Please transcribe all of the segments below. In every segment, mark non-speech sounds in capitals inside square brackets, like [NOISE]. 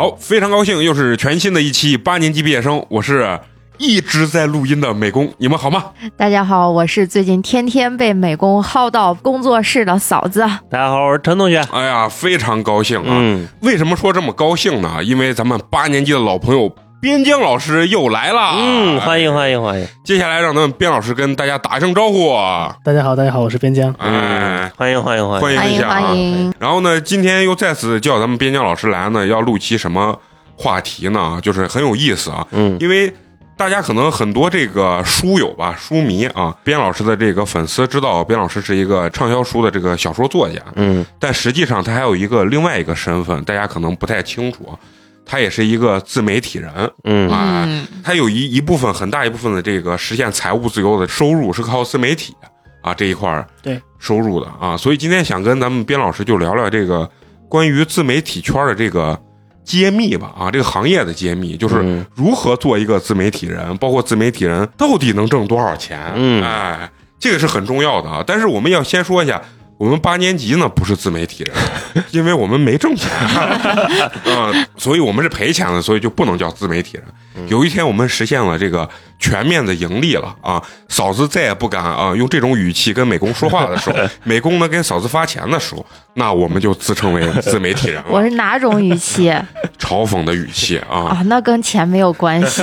好，非常高兴，又是全新的一期八年级毕业生，我是一直在录音的美工，你们好吗？大家好，我是最近天天被美工薅到工作室的嫂子。大家好，我是陈同学。哎呀，非常高兴啊！嗯，为什么说这么高兴呢？因为咱们八年级的老朋友边疆老师又来了。嗯，欢迎欢迎欢迎。接下来让咱们边老师跟大家打一声招呼。大家好，大家好，我是边疆。哎，欢迎欢迎欢迎。欢迎欢迎一下啊！然后呢，今天又再次叫咱们边疆老师来呢，要录期什么话题呢？就是很有意思啊，嗯因为大家可能很多这个书友吧、书迷啊，边老师的这个粉丝知道边老师是一个畅销书的这个小说作家，嗯但实际上他还有一个另外一个身份，大家可能不太清楚，他也是一个自媒体人。嗯啊嗯，他有一一部分很大一部分的这个实现财务自由的收入是靠自媒体啊这一块儿对收入的啊，所以今天想跟咱们边老师就聊聊这个关于自媒体圈的这个揭秘吧啊，这个行业的揭秘，就是嗯如何做一个自媒体人，包括自媒体人到底能挣多少钱，嗯哎，这个是很重要的啊。但是我们要先说一下。我们八年级呢不是自媒体人，[LAUGHS] 因为我们没挣钱，[LAUGHS] 啊、所以我们是赔钱的，所以就不能叫自媒体人。有一天我们实现了这个全面的盈利了啊，嫂子再也不敢啊用这种语气跟美工说话的时候，[LAUGHS] 美工呢给嫂子发钱的时候，那我们就自称为自媒体人了，我是哪种语气嘲讽的语气啊。啊？那跟钱没有关系。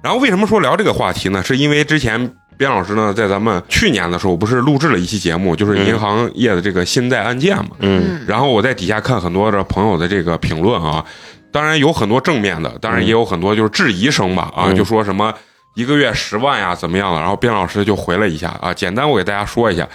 然后为什么说聊这个话题呢？是因为之前边老师呢在咱们去年的时候不是录制了一期节目，就是银行业的这个信贷案件嘛，嗯。然后我在底下看很多的朋友的这个评论啊，当然有很多正面的，当然也有很多就是质疑声吧啊，嗯。就说什么一个月十万呀怎么样了，然后边老师就回了一下啊，简单我给大家说一下，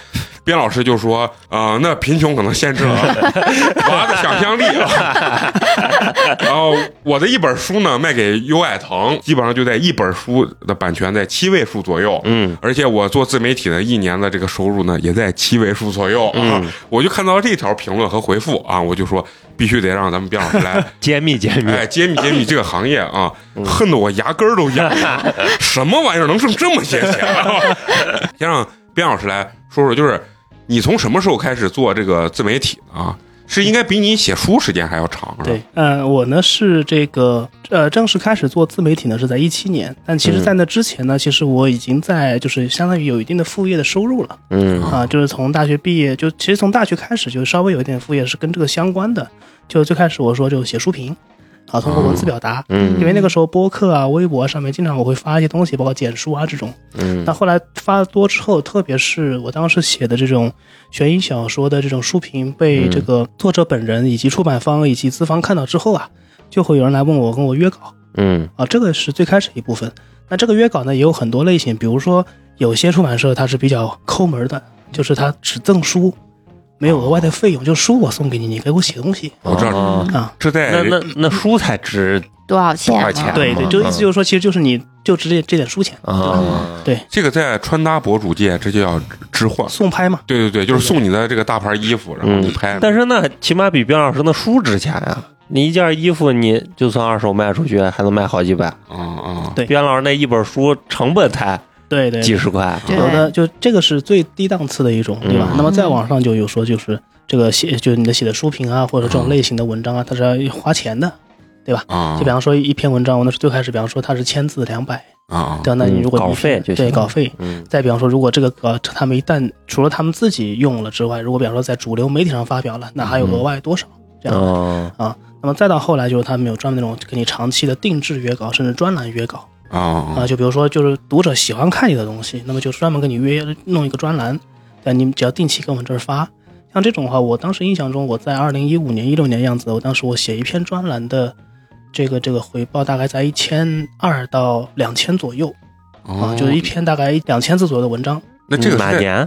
边老师就说啊、那贫穷可能限制了 [LAUGHS] 娃的想象力啊，[LAUGHS] 然后我的一本书呢卖给优爱腾，基本上就在一本书的版权在七位数左右，嗯而且我做自媒体呢一年的这个收入呢，也在七位数左右啊。嗯我就看到这条评论和回复啊，我就说必须得让咱们边老师来，[LAUGHS] 揭秘揭秘。哎，揭秘揭秘这个行业啊，恨得我牙根儿都痒了。什么玩意儿能挣这么些钱、啊？先让边老师来说说，就是你从什么时候开始做这个自媒体的啊？是应该比你写书时间还要长，对，嗯、我呢是这个呃正式开始做自媒体呢是在一七年，但其实，在那之前呢，其实我已经在就是相当于有一定的副业的收入了。嗯。啊，就是从大学毕业就其实从大学开始就稍微有一点副业是跟这个相关的，就最开始我说就写书评啊，通过文字表达。嗯因为那个时候播客啊、微博啊上面经常我会发一些东西，包括简书啊这种。嗯那后来发的多之后，特别是我当时写的这种悬疑小说的这种书评，被这个作者本人以及出版方以及资方看到之后啊，就会有人来问我，跟我约稿嗯啊，这个是最开始一部分。那这个约稿呢，也有很多类型，比如说有些出版社它是比较抠门的，就是它只赠书，没有额外的费用，就书我送给你，你给我写东西我知道哦啊。这在那那那书才值多少钱嘛？多少钱对对，就意思就是说，其实就是你就值这这点书钱，啊。对，这个在穿搭博主界，这就叫置换。送拍嘛。对对对，就是送你的这个大牌衣服，然后你拍。但是那起码比边老师那书值钱呀。你一件衣服，你就算二手卖出去，还能卖好几百。啊啊，对边老师那一本书成本才对对，几十块。有的就这个是最低档次的一种，对吧？嗯那么再往上就有说就是这个写，就是你的写的书评啊，或者这种类型的文章啊，它是要花钱的，对吧？啊就比方说一篇文章，我那是最开始，比方说它是签字两百，啊对吧？那你如果嗯稿费就对稿费，嗯再比方说，如果这个稿他们一旦除了他们自己用了之外，如果比方说在主流媒体上发表了，那还有额外多少这样的哦啊？那么再到后来就是他们有专门那种给你长期的定制约稿，甚至专栏约稿。啊啊，就比如说，就是读者喜欢看你的东西，那么就专门跟你约弄一个专栏，但，你只要定期跟我们这儿发。像这种的话，我当时印象中，我在二零一五年、一六年样子，我当时我写一篇专栏的这个这个回报大概在一千二到两千左右啊，就是一篇大概两千字左右的文章，那这个是哪年？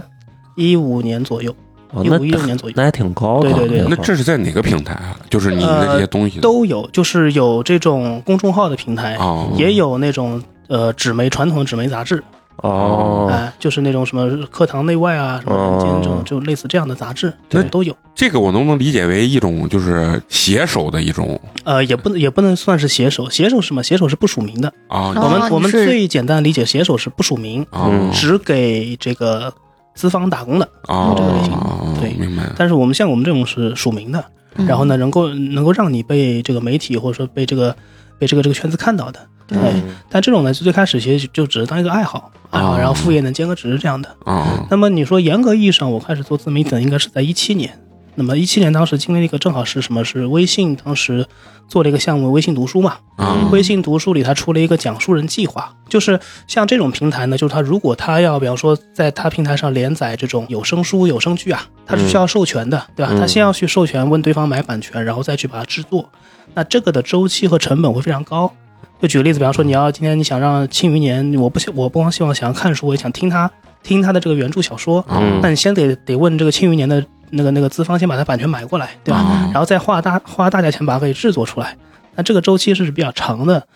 一五年左右，一五一六年左右。那还挺高的。对对对。那这是在哪个平台啊？就是你们这些东西。呢都有，就是有这种公众号的平台，哦，也有那种呃纸媒传统的纸媒杂志，哦，哎，就是那种什么课堂内外啊，什么这种，哦就类似这样的杂志，对。都有。这个我能不能理解为一种就是写手的一种？呃，也不能也不能算是写手，写手是什么？写手是不署名的。啊哦。我们我们最简单理解，写手是不署名，只给这个资方打工的。啊这个类型啊对明白但是我们像我们这种是署名的，嗯然后呢，能够能够让你被这个媒体或者说被这个被这个这个圈子看到的。对哎但这种呢，最开始其实就只是当一个爱好，爱好，哦然后副业能兼个职这样的。啊那么你说严格意义上，我开始做自媒体呢，应该是在一七年。那么一七年当时经历了一个正好是什么？是微信当时做了一个项目，微信读书嘛。啊微信读书里它出了一个讲述人计划，就是像这种平台呢，就是它如果它要比方说在它平台上连载这种有声书、有声剧啊，它是需要授权的，对吧？嗯它先要去授权，问对方买版权，然后再去把它制作。那这个的周期和成本会非常高。就举个例子，比方说你要今天你想让《庆余年》，我不希我不光希望想要看书，我也想听他听他的这个原著小说，嗯那你先得得问这个《庆余年》的那个那个资方先把它版权买过来，对吧？啊然后再花大花大价钱把它给制作出来，那这个周期是比较长的。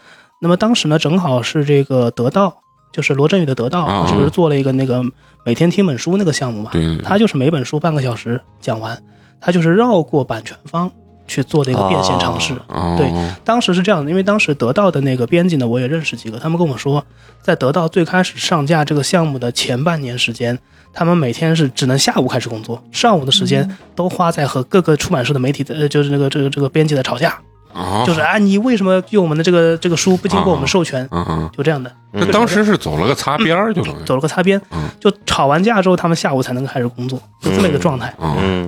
那么当时呢，正好是这个得到，就是罗振宇的得到，就是不是做了一个那个每天听本书那个项目嘛？他就是每本书半个小时讲完，他就是绕过版权方去做的一个变现尝试。哦对当时是这样的，因为当时得到的那个编辑呢，我也认识几个，他们跟我说，在得到最开始上架这个项目的前半年时间，他们每天是只能下午开始工作，上午的时间都花在和各个出版社的媒体的，呃，就是那个这个这个编辑的吵架，啊就是啊，你为什么用我们的这个这个书不经过我们授权？嗯嗯，就这样的，那当时是走了个擦边儿，就走了个擦边嗯，就吵完架之后，他们下午才能开始工作，就这么一个状态。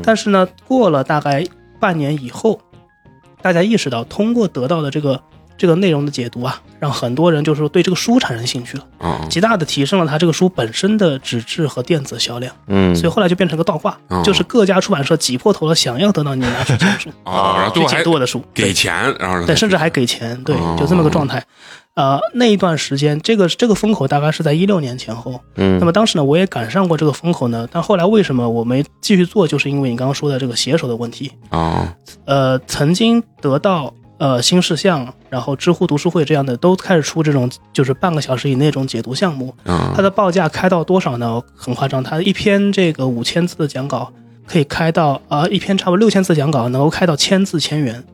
但是呢，过了大概半年以后，大家意识到，通过得到的这个这个内容的解读啊，让很多人就是说对这个书产生兴趣了，啊极大的提升了他这个书本身的纸质和电子销量。嗯，所以后来就变成个倒挂，嗯就是各家出版社挤破头了，想要得到你拿去讲述，啊，然后最去后还解读我的书，给钱，然后对，甚至还给钱，对哦，就这么个状态。呃，那一段时间，这个这个风口大概是在一六年前后。嗯，那么当时呢，我也赶上过这个风口呢，但后来为什么我没继续做，就是因为你刚刚说的这个写手的问题。啊呃，曾经得到呃新事项，然后知乎读书会这样的都开始出这种就是半个小时以内这种解读项目，啊它的报价开到多少呢？很夸张，它一篇这个五千字的讲稿可以开到啊、呃一篇差不多六千字讲稿能够开到千字千元，哦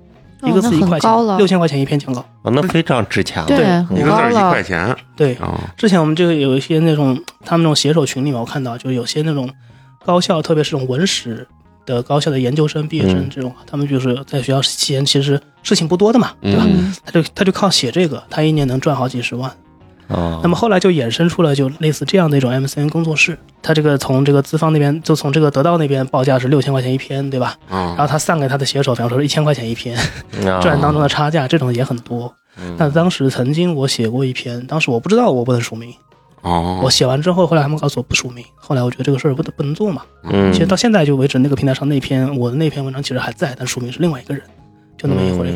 一个字一块钱六千块钱一篇讲稿。啊那非常值钱了。对，一个字一块。钱对，啊之前我们这个有一些那种他们那种写手群里面，我看到就是有些那种高校，特别是这种文史的高校的研究生、毕业生嗯这种，他们就是在学校期间其实事情不多的嘛，对吧？嗯他就他就靠写这个，他一年能赚好几十万。啊，那么后来就衍生出了就类似这样的一种 MCN 工作室，他这个从这个资方那边，就从这个得到那边报价是六千块钱一篇，对吧？然啊后他散给他的写手，比方说是一千块钱一篇，啊 [LAUGHS] 赚当中的差价，这种也很多。嗯。但当时曾经我写过一篇，当时我不知道我不能署名，哦。我写完之后，后来他们告诉我不署名，后来我觉得这个事儿不得不能做嘛。嗯，其实到现在就为止，那个平台上那篇我的那篇文章其实还在，但署名是另外一个人，就那么一回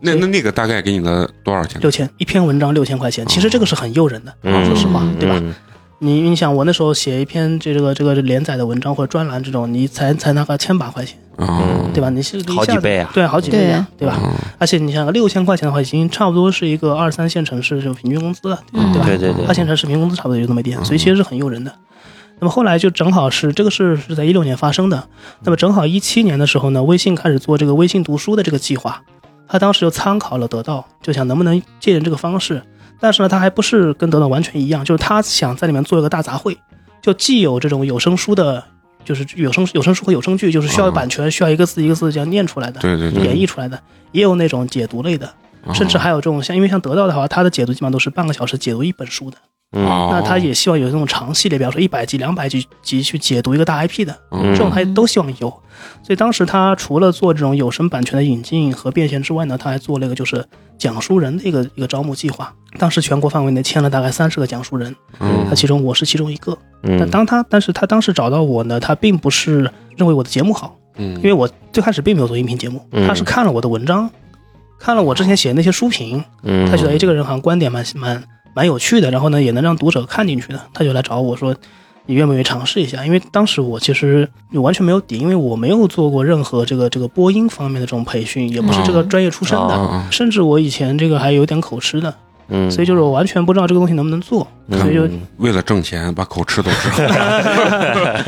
那那那个大概给你了多少钱？六千一篇文章六千块钱，其实这个是很诱人的，嗯说实话，对吧？嗯你你想，我那时候写一篇这这个这个连载的文章或者专栏这种，你才才拿个千把块钱，啊对吧？你是好几倍啊对，好几倍啊，对吧？啊而且你想六千块钱的话，已经差不多是一个二三线城市这种平均工资了，嗯对吧？对对对二线城市平均工资差不多就那么一点，嗯所以其实是很诱人的。那么后来就正好是这个事是在一六年发生的，那么正好一七年的时候呢，微信开始做这个微信读书的这个计划，他当时就参考了得到，就想能不能借鉴这个方式，但是呢，他还不是跟得到完全一样，就是他想在里面做一个大杂烩，就既有这种有声书的，就是有声有声书和有声剧，就是需要版权，需要一个字一个字这样念出来的，对对对，演绎出来的，也有那种解读类的，啊甚至还有这种像，因为像得到的话，它的解读基本上都是半个小时解读一本书的。那他也希望有那种长系列，比方说一百集、两百集集去解读一个大 IP 的，嗯。这种他都希望有。所以当时他除了做这种有声版权的引进和变现之外呢，他还做了一个就是讲述人的一个一个招募计划。当时全国范围内签了大概三十个讲述人，嗯。那其中我是其中一个。嗯。但当他但是他当时找到我呢，他并不是认为我的节目好，嗯。因为我最开始并没有做音频节目，嗯。他是看了我的文章，看了我之前写的那些书评，嗯。他觉得哎，这个人好像观点蛮蛮蛮有趣的，然后呢也能让读者看进去的，他就来找我说，你愿不愿意尝试一下？因为当时我其实完全没有底，因为我没有做过任何这个这个播音方面的这种培训，也不是这个专业出身的，啊甚至我以前这个还有点口吃的，嗯，所以就是我完全不知道这个东西能不能做，所以就嗯为了挣钱把口吃都吃好了，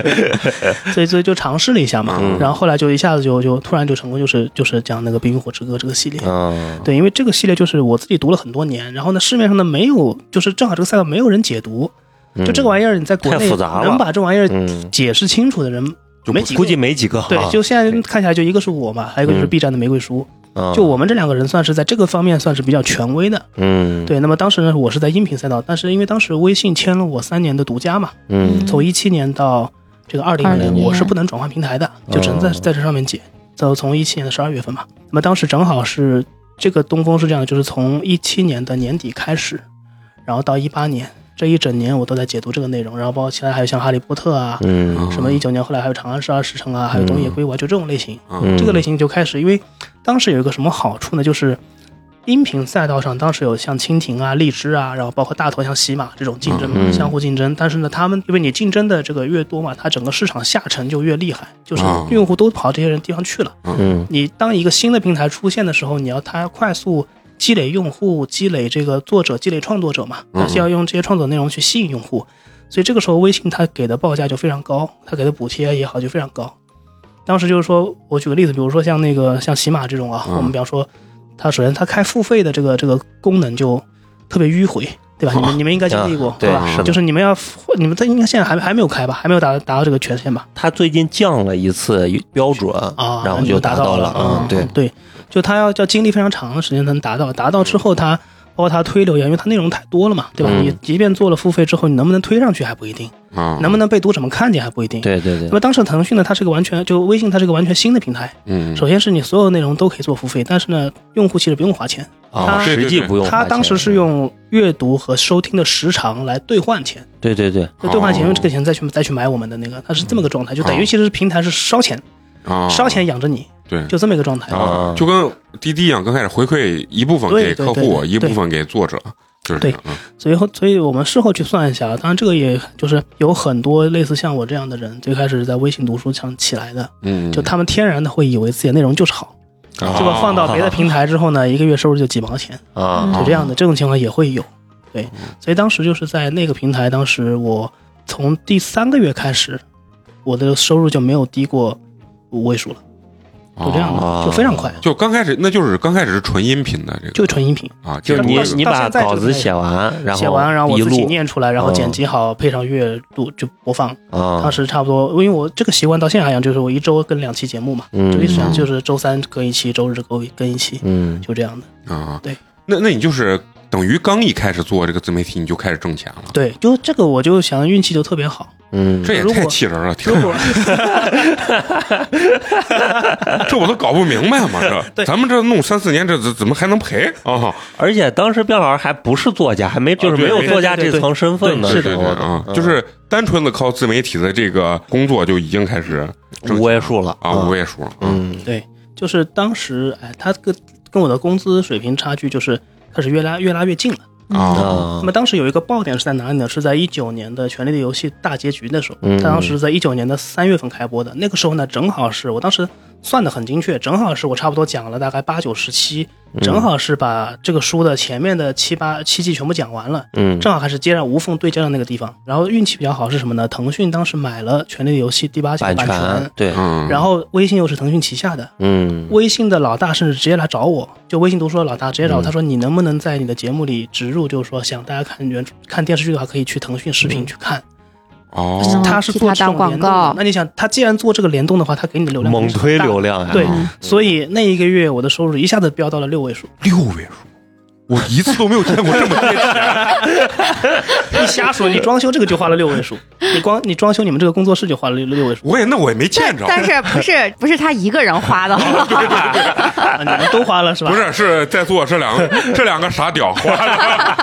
[LAUGHS] 所以所以就尝试了一下嘛，嗯。然后后来就一下子就就突然就成功，就是就是讲那个《冰与火之歌》这个系列。嗯对，因为这个系列就是我自己读了很多年，然后呢，市面上呢没有，就是正好这个赛道没有人解读，就这个玩意儿你在国内太复杂了。能把这玩意儿嗯。解释清楚的人就没几个。估计没几个。对啊，就现在看起来就一个是我嘛，还有一个就是嗯。B 站的玫瑰叔，嗯就我们这两个人算是在这个方面算是比较权威的。嗯对，那么当时呢，我是在音频赛道，但是因为当时微信签了我三年的独家嘛，嗯从一七年到这个二零年，我是不能转换平台的，就只能在哦在这上面解。就从一七年的十二月份嘛，那么当时正好是这个东风是这样的，就是从一七年的年底开始，然后到一八年这一整年我都在解读这个内容，然后包括其他还有像哈利波特啊，嗯什么一九年后来还有长安十二时辰啊，还有东野圭吾啊，就这种类型。嗯，这个类型就开始，因为当时有一个什么好处呢？就是音频赛道上当时有像蜻蜓啊、荔枝啊，然后包括大头像喜马这种竞争相互竞争。但是呢，他们因为你竞争的这个越多嘛，它整个市场下沉就越厉害，就是啊用户都跑这些人地方去了。嗯你当一个新的平台出现的时候，你要它快速积累用户、积累这个作者、积累创作者嘛，嗯它是要用这些创作内容去吸引用户。所以这个时候，微信它给的报价就非常高，它给的补贴也好就非常高。当时就是说，我举个例子，比如说像那个像喜马这种啊，嗯我们比方说，它首先它开付费的这个这个功能就特别迂回，对吧？你们你们应该经历过，啊对吧？是的就是你们要你们这应该现在还还没有开吧？还没有达达到这个权限吧？它最近降了一次标准啊，然后就达到了。嗯，对，对，就它要要经历非常长的时间才能达到，达到之后他。包括它推流量，因为它内容太多了嘛，对吧？嗯你即便做了付费之后，你能不能推上去还不一定，啊，能不能被读者们看见还不一定。对对对那，么当时腾讯呢，它是个完全就微信，它是个完全新的平台。嗯，首先是你所有内容都可以做付费，但是呢，用户其实不用花钱，啊，他实际不用。他当时是用阅读和收听的时长来兑换钱，对对对，就兑换钱哦用这个钱再去再去买我们的那个，它是这么个状态，就等于其实平台是烧钱，啊烧钱养着你，对。就这么一个状态。啊就跟滴滴一样，刚开始回馈一部分给客户，对对对一部分给作者，就是这样。嗯。所以后，所以我们事后去算一下，当然这个也就是有很多类似像我这样的人，最开始在微信读书上起来的，嗯，就他们天然的会以为自己的内容就是好，啊。结果放到别的平台之后呢，一个月收入就几毛钱，啊。就这样的这种情况也会有。对，所以当时就是在那个平台，当时我从第三个月开始，我的收入就没有低过五位数了，就这样哦。的，就非常快，就刚开始，那就是刚开始是纯音频的这个，就纯音频。啊，就是你你把稿子写完，然后写完，然后我一自己念出来，然后嗯剪辑好，配上乐录就播放。啊当，时差不多，因为我这个习惯到现在还一样，就是我一周更两期节目嘛，嗯。就一直就是周三更一期，周日更更一期，嗯。就这样的。啊，对，那那你就是等于刚一开始做这个自媒体，你就开始挣钱了，对，就这个我就想运气就特别好。嗯。这也太气人了，听如果 [LAUGHS] 这我都搞不明白嘛，这对。咱们这弄三四年，这怎怎么还能赔？啊？而且当时卞老师还不是作家，还没就是没有作家这层身份呢，对对对对啊，嗯。就是单纯的靠自媒体的这个工作就已经开始五位数了啊，五位数，嗯。对，就是当时哎，他跟跟我的工资水平差距就是开始越拉越拉越近了。啊啊那么当时有一个爆点是在哪里呢？是在一九年的《权力的游戏》大结局的时候，嗯他当时在一九年的三月份开播的。那个时候呢，正好是我当时算的很精确，正好是我差不多讲了大概八九十期，正好是把这个书的前面的七八七季全部讲完了，嗯。正好还是接上无缝对接的那个地方。然后运气比较好是什么呢？腾讯当时买了《权力的游戏》第八季的版版权对。嗯，然后微信又是腾讯旗下的，嗯。微信的老大甚至直接来找我，就微信读书的老大直接找我，他说你能不能在你的节目里植入，就是说想大家看原看电视剧的话，可以去腾讯视频去看。哦，他是做这种广联动的。告那你想，他既然做这个联动的话，他给你的流量猛推流量，对嗯，所以那一个月我的收入一下子飙到了六位数。六位数，我一次都没有见过这么贴钱。[LAUGHS] 你瞎说，你装修这个就花了六位数，你光你装修你们这个工作室就花了六六位数，我也那我也没见着，但是不是不是他一个人花的，[LAUGHS] 啊你们都花了是吧？不是是在座这两个这两个傻屌花了，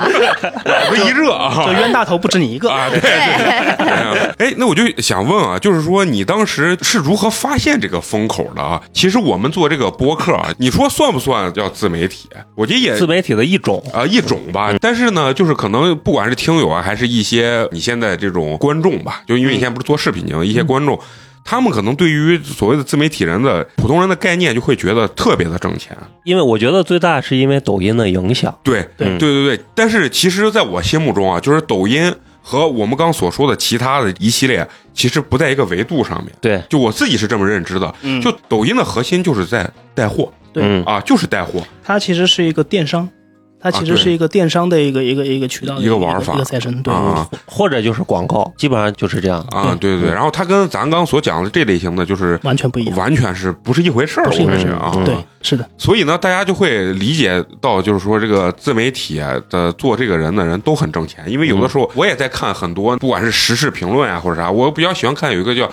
脑子一热啊 [LAUGHS] 就冤大头不止你一个。啊！对对对。哎，那我就想问啊，就是说你当时是如何发现这个风口的啊？其实我们做这个播客啊，你说算不算叫自媒体？我觉得也自媒体的一种，啊、一种吧，但是呢，就是可能不管是听友啊，还是一些你现在这种观众吧，就因为你现在不是做视频节目，一些观众，他们可能对于所谓的自媒体人的普通人的概念，就会觉得特别的挣钱。因为我觉得最大是因为抖音的影响，对对对对对，但是其实在我心目中啊，就是抖音和我们刚所说的其他的一系列，其实不在一个维度上面。对，就我自己是这么认知的，嗯。就抖音的核心就是在带货。对嗯。啊，就是带货。它其实是一个电商，它其实是一个电商的一个一个一个渠道一个玩法一个赛程，对，啊或者就是广告，基本上就是这样。啊，对对对。然后它跟咱刚所讲的这类型的，就是完全不一样。完全是不是一回事儿，不是一回事我感觉啊。对，是的，所以呢，大家就会理解到，就是说这个自媒体的做这个人的人都很挣钱，因为有的时候我也在看很多，不管是时事评论啊或者啥，我比较喜欢看有一个叫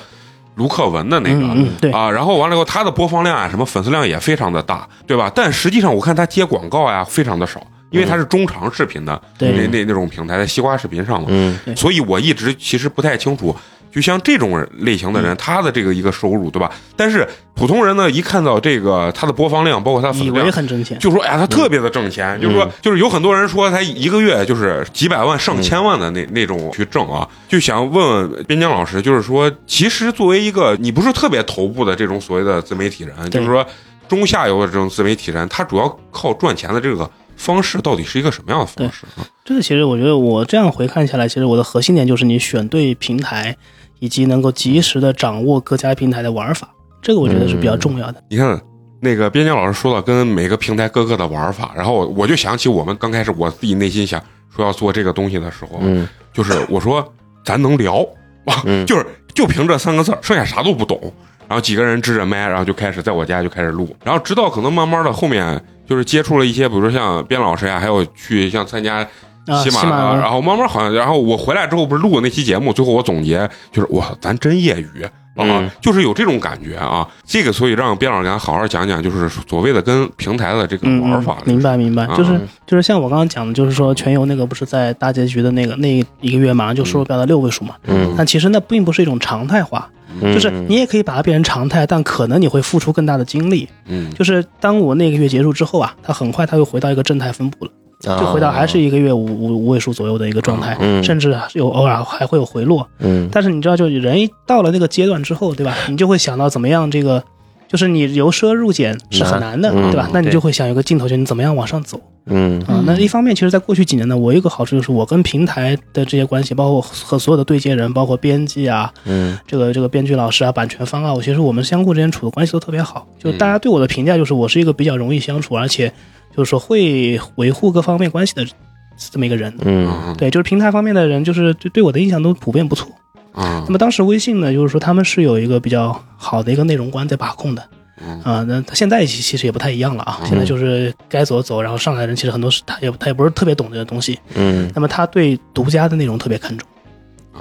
卢克文的那个。嗯嗯，对，啊，然后完了以后，他的播放量啊，什么粉丝量也非常的大，对吧？但实际上我看他接广告呀，非常的少，因为他是中长视频的对。那那那种平台，在西瓜视频上嘛，嗯。所以我一直其实不太清楚，就像这种类型的嗯。人，他的这个一个收入，对吧？但是普通人呢，一看到这个他的播放量，包括他粉以为丝量，很挣钱，就说哎呀，他特别的挣钱，就是说，就是有很多人说他一个月就是几百万、上千万的那那种去挣啊，就想问问边疆老师，就是说，其实作为一个你不是特别头部的这种所谓的自媒体人，就是说中下游的这种自媒体人，他主要靠赚钱的这个方式到底是一个什么样的方式啊？这个其实我觉得我这样回看下来，其实我的核心点就是你选对平台，以及能够及时的掌握各家平台的玩法，这个我觉得是比较重要的。你看。那个边疆老师说到跟每个平台各个的玩法，然后我就想起我们刚开始我自己内心想说要做这个东西的时候，嗯就是我说咱能聊啊，[LAUGHS] 嗯就是就凭这三个字儿，剩下啥都不懂。然后几个人支着麦，然后就开始在我家就开始录，然后直到可能慢慢的后面就是接触了一些，比如说像边老师呀，还有去像参加啊，喜马拉雅然后慢慢好像，然后我回来之后不是录过那期节目，最后我总结就是哇，咱真业余。啊嗯，就是有这种感觉啊，这个所以让边老师给咱好好讲讲，就是所谓的跟平台的这个嗯，玩法。明白明白，啊。就是就是像我刚刚讲的，就是说全游那个不是在大结局的那个那一个月马上就收入标到六位数嘛，嗯。但其实那并不是一种常态化，嗯，就是你也可以把它变成常态，但可能你会付出更大的精力。嗯，就是当我那个月结束之后啊，它很快它又回到一个正态分布了，就就回到还是一个月五五五位数左右的一个状态，甚至有偶尔还会有回落。嗯但是你知道，就人一到了那个阶段之后，对吧？你就会想到怎么样这个。就是你由奢入俭是很难的，嗯对吧？那你就会想有个镜头，就你怎么样往上走嗯啊？那一方面，其实，在过去几年呢，我有一个好处就是，我跟平台的这些关系，包括和所有的对接人，包括编辑啊，嗯这个这个编剧老师啊、版权方啊，我其实我们相互之间处的关系都特别好。就大家对我的评价就是我是一个比较容易相处，而且就是说会维护各方面关系的这么一个人。嗯嗯对，就是平台方面的人，就是对对我的印象都普遍不错。嗯那么当时微信呢，就是说他们是有一个比较好的一个内容观在把控的。嗯啊、那他现在其其实也不太一样了啊。嗯现在就是该走走，然后上海人其实很多是他也他也不是特别懂这个东西。嗯那么他对独家的内容特别看重，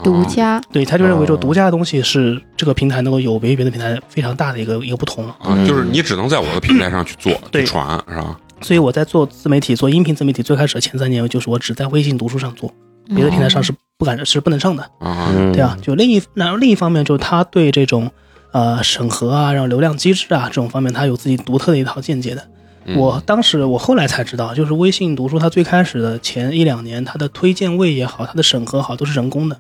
独家对他就认为说哦独家的东西是这个平台能够有别于别的平台非常大的一个一个不同。啊，就是你只能在我的平台上去做、对去传，是吧？所以我在做自媒体、做音频自媒体最开始的前三年，就是我只在微信读书上做，别的平台上是不敢是不能上的。对啊，就另一然后另一方面，就是他对这种呃审核啊，然后流量机制啊这种方面，他有自己独特的一套见解的。嗯。我当时我后来才知道，就是微信读书它最开始的前一两年，它的推荐位也好，它的审核好都是人工的，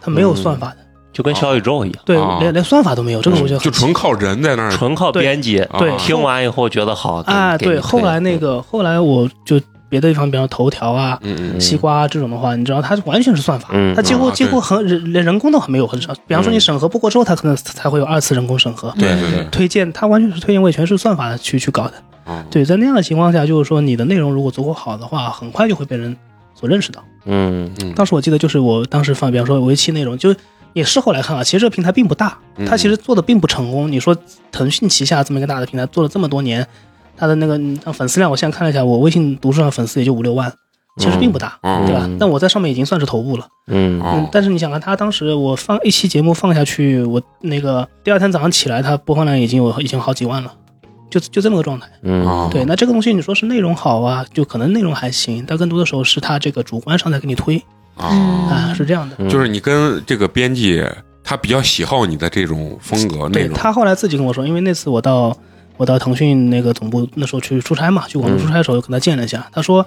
它没有算法的，就跟小宇宙一样，对，啊。连连算法都没有，这个我觉得就纯靠人在那儿纯靠编辑，啊对听完以后觉得好啊，对，后来那，个后来我就别的地方，比方说头条啊。西瓜啊这种的话，你知道它完全是算法，嗯它几乎啊几乎很人连人工都很没有很少。比方说你嗯审核不过之后，它可能才会有二次人工审核。对对对，推荐它完全是推荐位，全是算法去去搞的。啊，对，在那样的情况下，就是说你的内容如果足够好的话，很快就会被人所认识到。嗯嗯当时我记得就是我当时放，比方说为期内容，就是也事后来看啊，其实这个平台并不大，嗯它其实做的并不成功。你说腾讯旗下这么一个大的平台做了这么多年，它的那个嗯粉丝量，我现在看了一下，我微信读书上粉丝也就五六万，其实并不大，嗯对吧嗯？但我在上面已经算是头部了。嗯但是你想看，他当时我放一期节目放下去，我那个第二天早上起来，他播放量已经有已经好几万了。就就这么个状态，嗯啊，对，那这个东西你说是内容好啊，就可能内容还行，但更多的时候是他这个主观上在给你推啊，啊，是这样的。嗯就是你跟这个编辑他比较喜好你的这种风格内容，对他后来自己跟我说，因为那次我到我到腾讯那个总部，那时候去出差嘛，去广州出差的时候，又跟他见了一下。他说，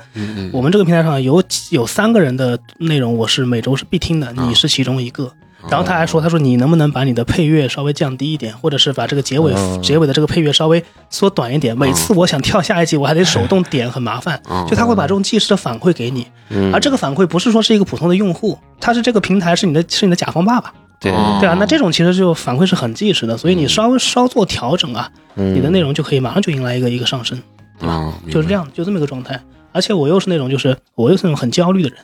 我们这个平台上有有三个人的内容，我是每周是必听的，你是其中一个。然后他还说，他说你能不能把你的配乐稍微降低一点，或者是把这个结尾、哦结尾的这个配乐稍微缩短一点？每次我想跳下一集，我还得手动 [LAUGHS] 点，很麻烦。啊就他会把这种即时的反馈给你，嗯而这个反馈不是说是一个普通的用户，他是这个平台是你的是你的甲方爸爸，对哦对啊，那这种其实就反馈是很及时的，所以你稍微稍做调整啊，嗯你的内容就可以马上就迎来一个一个上升，对吧，就是这样，就这么一个状态。而且我又是那种就是我又是那种很焦虑的人，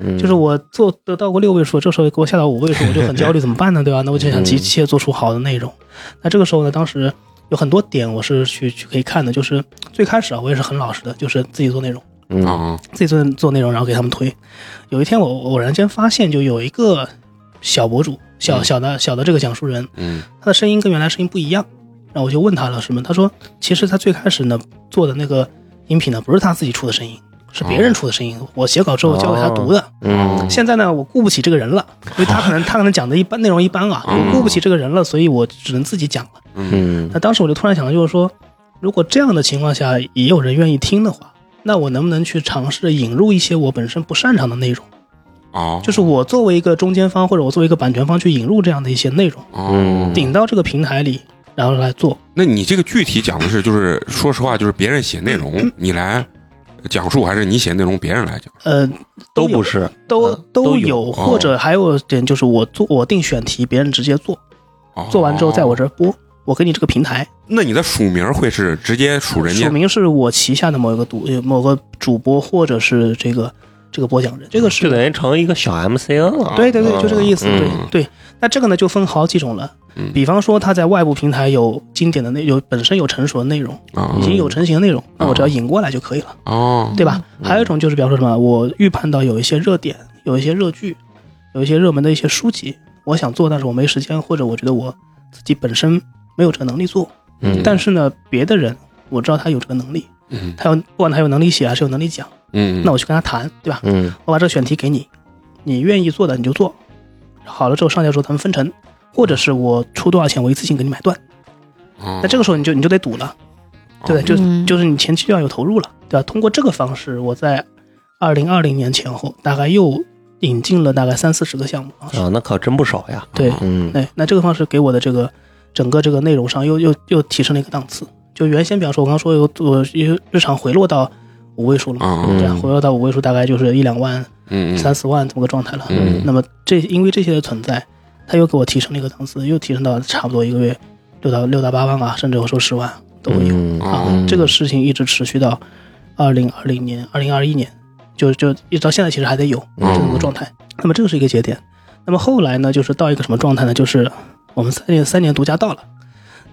嗯就是我做得到过六位数，这时候给我下到五位数，我就很焦虑，[LAUGHS] 怎么办呢？对吧？那我就想急切做出好的内容。那这个时候呢，当时有很多点我是去去可以看的，就是最开始啊，我也是很老实的，就是自己做内容，嗯啊自己做做内容，然后给他们推。有一天我偶然间发现，就有一个小博主，小嗯小的小的这个讲述人，嗯他的声音跟原来声音不一样。然后我就问他了什么，他说其实他最开始呢做的那个音频呢，不是他自己出的声音，是别人出的声音，我写稿之后交给他读的。嗯现在呢，我顾不起这个人了，因为他可能他可能讲的一般内容一般啊，嗯我顾不起这个人了，所以我只能自己讲了。嗯嗯那当时我就突然想到，就是说，如果这样的情况下也有人愿意听的话，那我能不能去尝试引入一些我本身不擅长的内容？哦，就是我作为一个中间方或者我作为一个版权方去引入这样的一些内容，哦，顶到这个平台里，然后来做。那你这个具体讲的是，就是说实话，就是别人写内容，嗯 [COUGHS] 你来讲述，还是你写内容，别人来讲？呃，都不是，都嗯都都有。有，或者还有一点就是我做我定选题，别人直接做，哦。做完之后在我这儿播，我给你这个平台，那你的署名会是直接署人家？署？名是我旗下的某一个主呃某个主播或者是这个这个播讲人，这个是就等于成一个小 MCN 了。对对对，就这个意思。嗯对对，那这个呢就分好几种了嗯。比方说他在外部平台有经典的内有本身有成熟的内容，啊已经有成型的内容，那我只要引过来就可以了，哦，对吧？还有一种就是比方说什么，我预判到有一些热点，有一些热剧，有一些热门的一些书籍，我想做，但是我没时间，或者我觉得我自己本身没有这个能力做。嗯，但是呢，别的人我知道他有这个能力，嗯他有不管他有能力写还是有能力讲，嗯，那我去跟他谈，对吧？嗯我把这个选题给你，你愿意做的你就做，好了之后上交之后咱们分成，或者是我出多少钱我一次性给你买断，那那这个时候你就你就得赌了，对不对？就嗯就是你前期就要有投入了，对吧？通过这个方式，我在二零二零年前后大概又引进了大概三四十个项目啊，啊，那可真不少呀。对，嗯对，那这个方式给我的这个整个这个内容上又又又提升了一个档次。就原先比方说，我刚刚说有我日常回落到五位数了嗯对啊，回落到五位数大概就是一两万、嗯三四万这么个状态了。嗯那么这因为这些的存在，它又给我提升了一个档次，又提升到差不多一个月六到六到八万啊，甚至有时候十万都会有、嗯啊。嗯这个事情一直持续到二零二零年、二零二一年，就就一直到现在，其实还得有嗯这么个状态。那么这个是一个节点。那么后来呢，就是到一个什么状态呢？就是我们三年三年独家到了，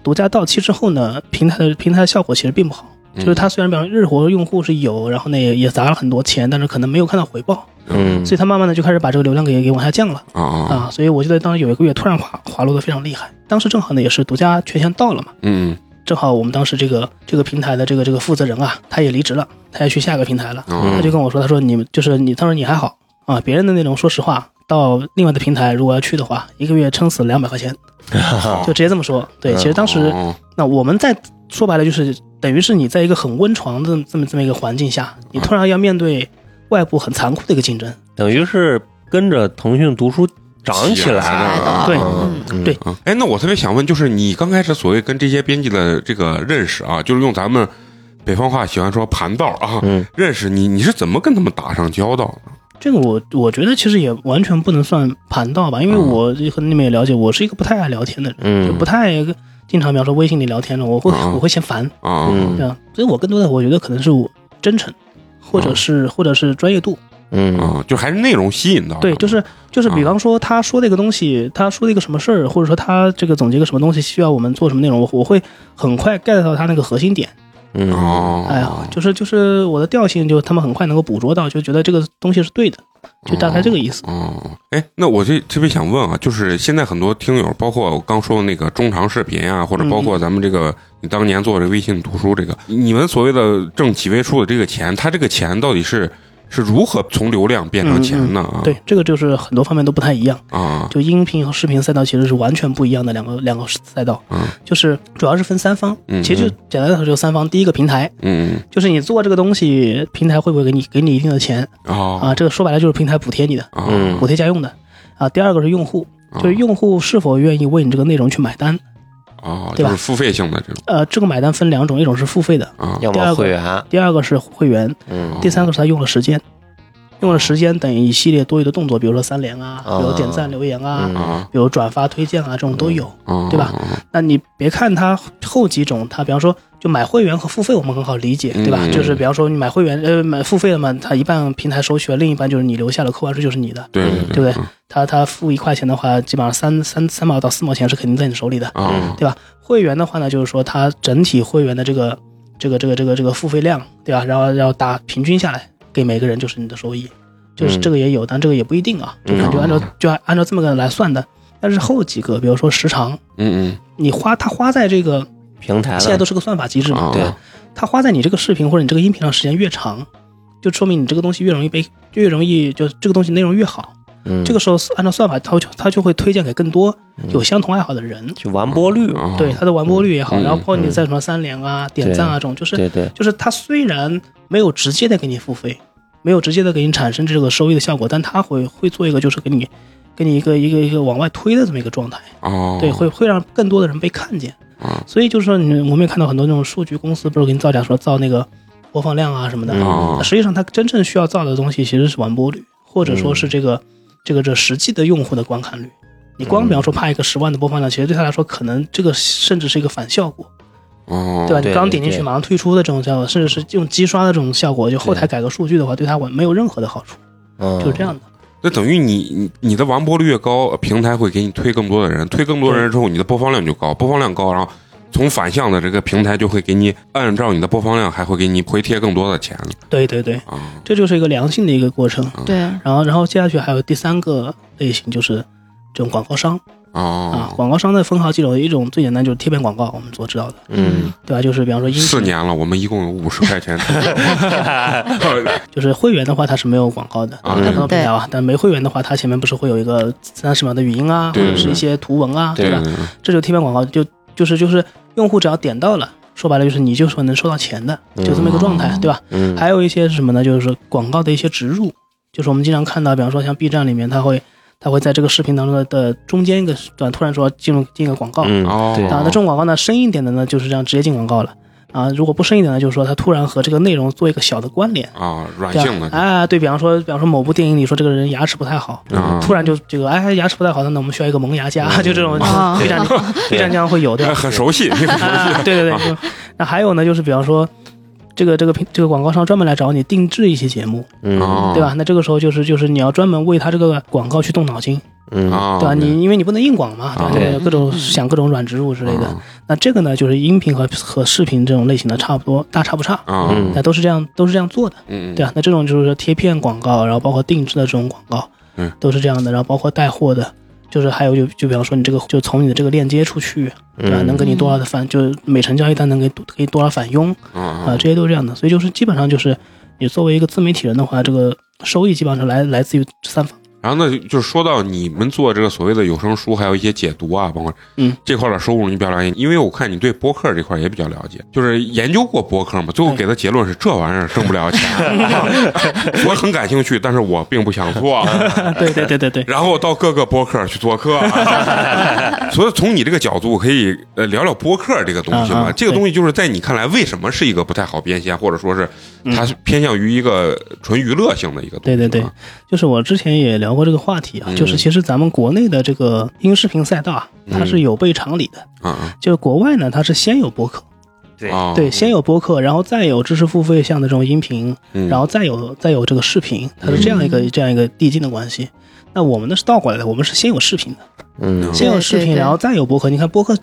独家到期之后呢，平台的平台的效果其实并不好。就是它虽然表示日活用户是有，然后呢也也砸了很多钱，但是可能没有看到回报，嗯所以它慢慢的就开始把这个流量给给往下降了。啊啊啊，所以我记得当时有一个月突然滑滑落的非常厉害，当时正好呢也是独家权限到了嘛，嗯正好我们当时这个这个平台的这个这个负责人啊，他也离职了，他也去下个平台了，他啊就跟我说，他说你们就是你，他说你还好啊，别人的内容说实话，到另外的平台如果要去的话，一个月撑死两百块钱，[LAUGHS] 就直接这么说。对，其实当时哦。那我们在说白了就是等于是你在一个很温床的这么这么一个环境下，你突然要面对外部很残酷的一个竞争，等于是跟着腾讯读书长起来的。对对。啊，哎，那我特别想问，就是你刚开始所谓跟这些编辑的这个认识啊，就是用咱们北方话喜欢说盘道啊，嗯。认识你，你是怎么跟他们打上交道的？这个我我觉得其实也完全不能算盘道吧，因为嗯。我和你们也了解，我是一个不太爱聊天的人，就嗯。不太经常比方说微信里聊天的，我会嗯。我会嫌烦，啊，嗯。对啊，所以我更多的我觉得可能是我真诚，或者是或者是专业度，嗯。啊，就还是内容吸引到。对，就是就是比方说他说的一个东西，他说的一个什么事儿，或者说他这个总结个什么东西，需要我们做什么内容，我我会很快 get 到他那个核心点，嗯。哦，哎呀，就是就是我的调性，就他们很快能够捕捉到，就觉得这个东西是对的，就大概这个意思。哦，哎，那我就特别想问啊，就是现在很多听友，包括我刚说的那个中长视频啊，或者包括咱们这个你当年做这个微信读书这个，你们所谓的挣几位数的这个钱，他这个钱到底是是如何从流量变成钱呢？啊，对，这个就是很多方面都不太一样。啊，就音频和视频赛道其实是完全不一样的两个两个赛道，嗯就是主要是分三方，嗯其实就简单来说就三方，第一个平台，嗯就是你做这个东西，平台会不会给你给你一定的钱哦啊？这个说白了就是平台补贴你的，补贴家用的啊。第二个是用户，就是用户是否愿意为你这个内容去买单。哦，对吧？就是付费性的这种。呃，这个买单分两种，一种是付费的，第二个会员，第二个是会员，嗯。第三个是他用了时间，用了时间等于一系列多余的动作，比如说三连啊，比如点赞留言啊，比如转发推荐啊，这种都有。嗯，对吧？那你别看他后几种，他比方说就买会员和付费我们很好理解，对吧？嗯就是比方说你买会员，呃，买付费的嘛，它一半平台收取了，另一半就是你留下了，扣完税就是你的，对嗯对不对？他他付一块钱的话，基本上三三三毛到四毛钱是肯定在你手里的，嗯，对吧？会员的话呢，就是说他整体会员的这个这个这个这个这个付费量，对吧？然后要打平均下来给每个人就是你的收益，就是嗯这个也有，但这个也不一定啊，就按照就按照这么个来算的。但是后几个，比如说时长，嗯你花他花在这个平台了，现在都是个算法机制嘛，啊。对它花在你这个视频或者你这个音频上时间越长，就说明你这个东西越容易被越容易就这个东西内容越好。嗯，这个时候按照算法，它就它就会推荐给更多有相同爱好的人。就完播率，嗯，对它的完播率也好，嗯然后包括你在什么三连啊、点赞啊这种，就是对对，就是它虽然没有直接的给你付费，没有直接的给你产生这个收益的效果，但它会会做一个就是给你给你一个一个一个往外推的这么一个状态，哦，对，会会让更多的人被看见。啊所以就是说你，我们也看到很多那种数据公司不是给你造假说造那个播放量啊什么的，啊实际上它真正需要造的东西其实是完播率，或者说是这个、这个这实际的用户的观看率。你光比方说怕一个十万的播放量，其实对他来说可能这个甚至是一个反效果。哦，对吧？对你刚点进去马上退出的这种效果，甚至是用机刷的这种效果，就后台改个数据的话，对他完没有任何的好处，嗯，就是这样的。那等于你你你的完播率越高，平台会给你推更多的人，推更多人之后，你的播放量就高，播放量高，然后从反向的这个平台就会给你按照你的播放量，还会给你回贴更多的钱。对对对，啊。这就是一个良性的一个过程。对，然后，然后接下去还有第三个类型，就是这种广告商啊。哦，广告商的分好几种，一种最简单就是贴片广告，我们所知道的，嗯对吧？就是比方说四年了，我们一共有五十块钱，[LAUGHS] 就是会员的话，它是没有广告的，啊看到对平台啊。但没会员的话，它前面不是会有一个三十秒的语音啊，或者是一些图文啊，对吧？这就贴片广告，就就是就是用户只要点到了，说白了就是你就是说能收到钱的，就这么一个状态，对吧？嗯，还有一些是什么呢？就是说广告的一些植入，就是我们经常看到，比方说像 B 站里面，它会它会在这个视频当中的的中间一个段突然说进入进一个广告，嗯哦，对啊，那这种广告呢，深一点的呢就是这样直接进广告了。啊，如果不深一点呢，就是说他突然和这个内容做一个小的关联，啊，软对性的？啊，对比方说，比方说某部电影里说这个人牙齿不太好，啊，突然就这个哎牙齿不太好，那我们需要一个萌牙家，就这种啊 B 站 B 站经常会有对吧？很熟悉，很熟啊，悉，对对对。就那还有呢，就是比方说，这个这个平这个广告商专门来找你定制一些节目，嗯哦对吧？那这个时候就是就是你要专门为他这个广告去动脑筋，嗯啊，对吧？你因为你不能硬广嘛，啊对吧？各种想各种软植入之类的。啊那这个呢，就是音频和和视频这种类型的差不多，大差不差。啊，嗯那都是这样，都是这样做的，嗯，对吧。那这种就是说贴片广告，然后包括定制的这种广告，嗯，都是这样的。然后包括带货的，就是还有就就比方说你这个就从你的这个链接出去，对吧？嗯能给你多少的返，就是每成交一单能给给多少返佣啊啊，这些都是这样的。所以就是基本上就是你作为一个自媒体人的话，这个收益基本上来来自于三方。然后呢，就是说到你们做这个所谓的有声书，还有一些解读啊，包括嗯这块的收入，你比较了解。因为我看你对播客这块也比较了解，就是研究过播客嘛。最后给的结论是这玩意儿挣不了钱，[LAUGHS] 我很感兴趣，但是我并不想做。[LAUGHS] 对对对对对，然后到各个播客去做客，[LAUGHS] 所以从你这个角度可以呃聊聊播客这个东西嘛。这个东西就是在你看来为什么是一个不太好变现，或者说是它是偏向于一个纯娱乐性的一个东西。对对对就是我之前也聊过这个话题啊，嗯。就是其实咱们国内的这个音视频赛道啊，它是有悖常理的。嗯嗯就是国外呢，它是先有播客，对。啊，对，先有播客，然后再有知识付费项的这种音频，嗯，然后再有再有这个视频，它是这样一个这样一个递进的关系。那我们呢是倒过来的，我们是先有视频的，嗯。先有视频，对对然后再有播客。你看播客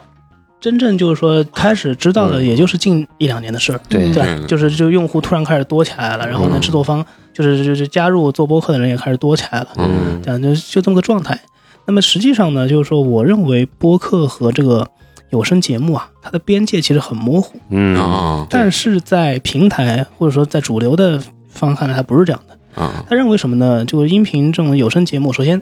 真正就是说开始知道的，也就是近一两年的事儿。对对就是就用户突然开始多起来了，然后呢，嗯制作方就是就是加入做播客的人也开始多起来了，嗯这样，就就这么个状态。那么实际上呢，就是说，我认为播客和这个有声节目啊，它的边界其实很模糊，嗯啊，但是在平台或者说在主流的方看来，它不是这样的。啊他认为什么呢？就是音频这种有声节目，首先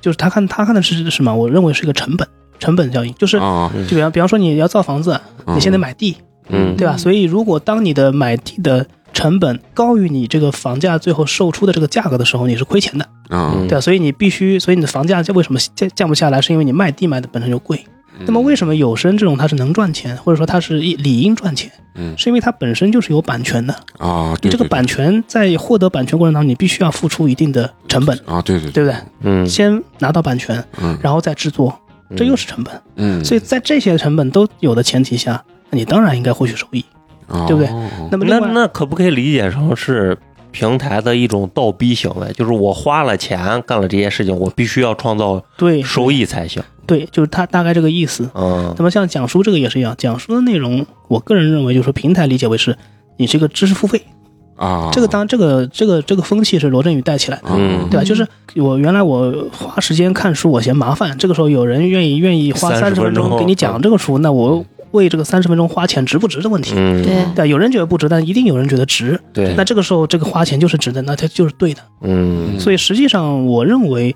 就是他看他看的是什么？我认为是一个成本，成本效应，就是啊，就比方比方说你要造房子，嗯你先得买地，嗯对吧？所以如果当你的买地的成本高于你这个房价最后售出的这个价格的时候，你是亏钱的，啊对吧？所以你必须，所以你的房价为什么降降不下来？是因为你卖地卖的本身就贵。那么为什么有声这种它是能赚钱，或者说它是理应赚钱？嗯是因为它本身就是有版权的。啊，你这个对对版权在获得版权过程当中，你必须要付出一定的成本，啊，对对对不对？嗯先拿到版权，嗯然后再制作，这又是成本。嗯，所以在这些成本都有的前提下，那你当然应该获取收益。哦对不对那么那那可不可以理解成是平台的一种倒逼行为？就是我花了钱干了这些事情，我必须要创造对，收益才行。对，就是它大概这个意思。嗯那么像讲书这个也是一样，讲书的内容，我个人认为就是说平台理解为是你这个知识付费，啊，这个当这个这个这个风气是罗振宇带起来的。嗯对吧？就是我原来我花时间看书，我嫌麻烦，这个时候有人愿意愿意花三十分钟给你讲这个书，那我为这个三十分钟花钱值不值的问题。嗯，对对，有人觉得不值，但一定有人觉得值。对那，这个时候这个花钱就是值的，那它就是对的。嗯所以实际上，我认为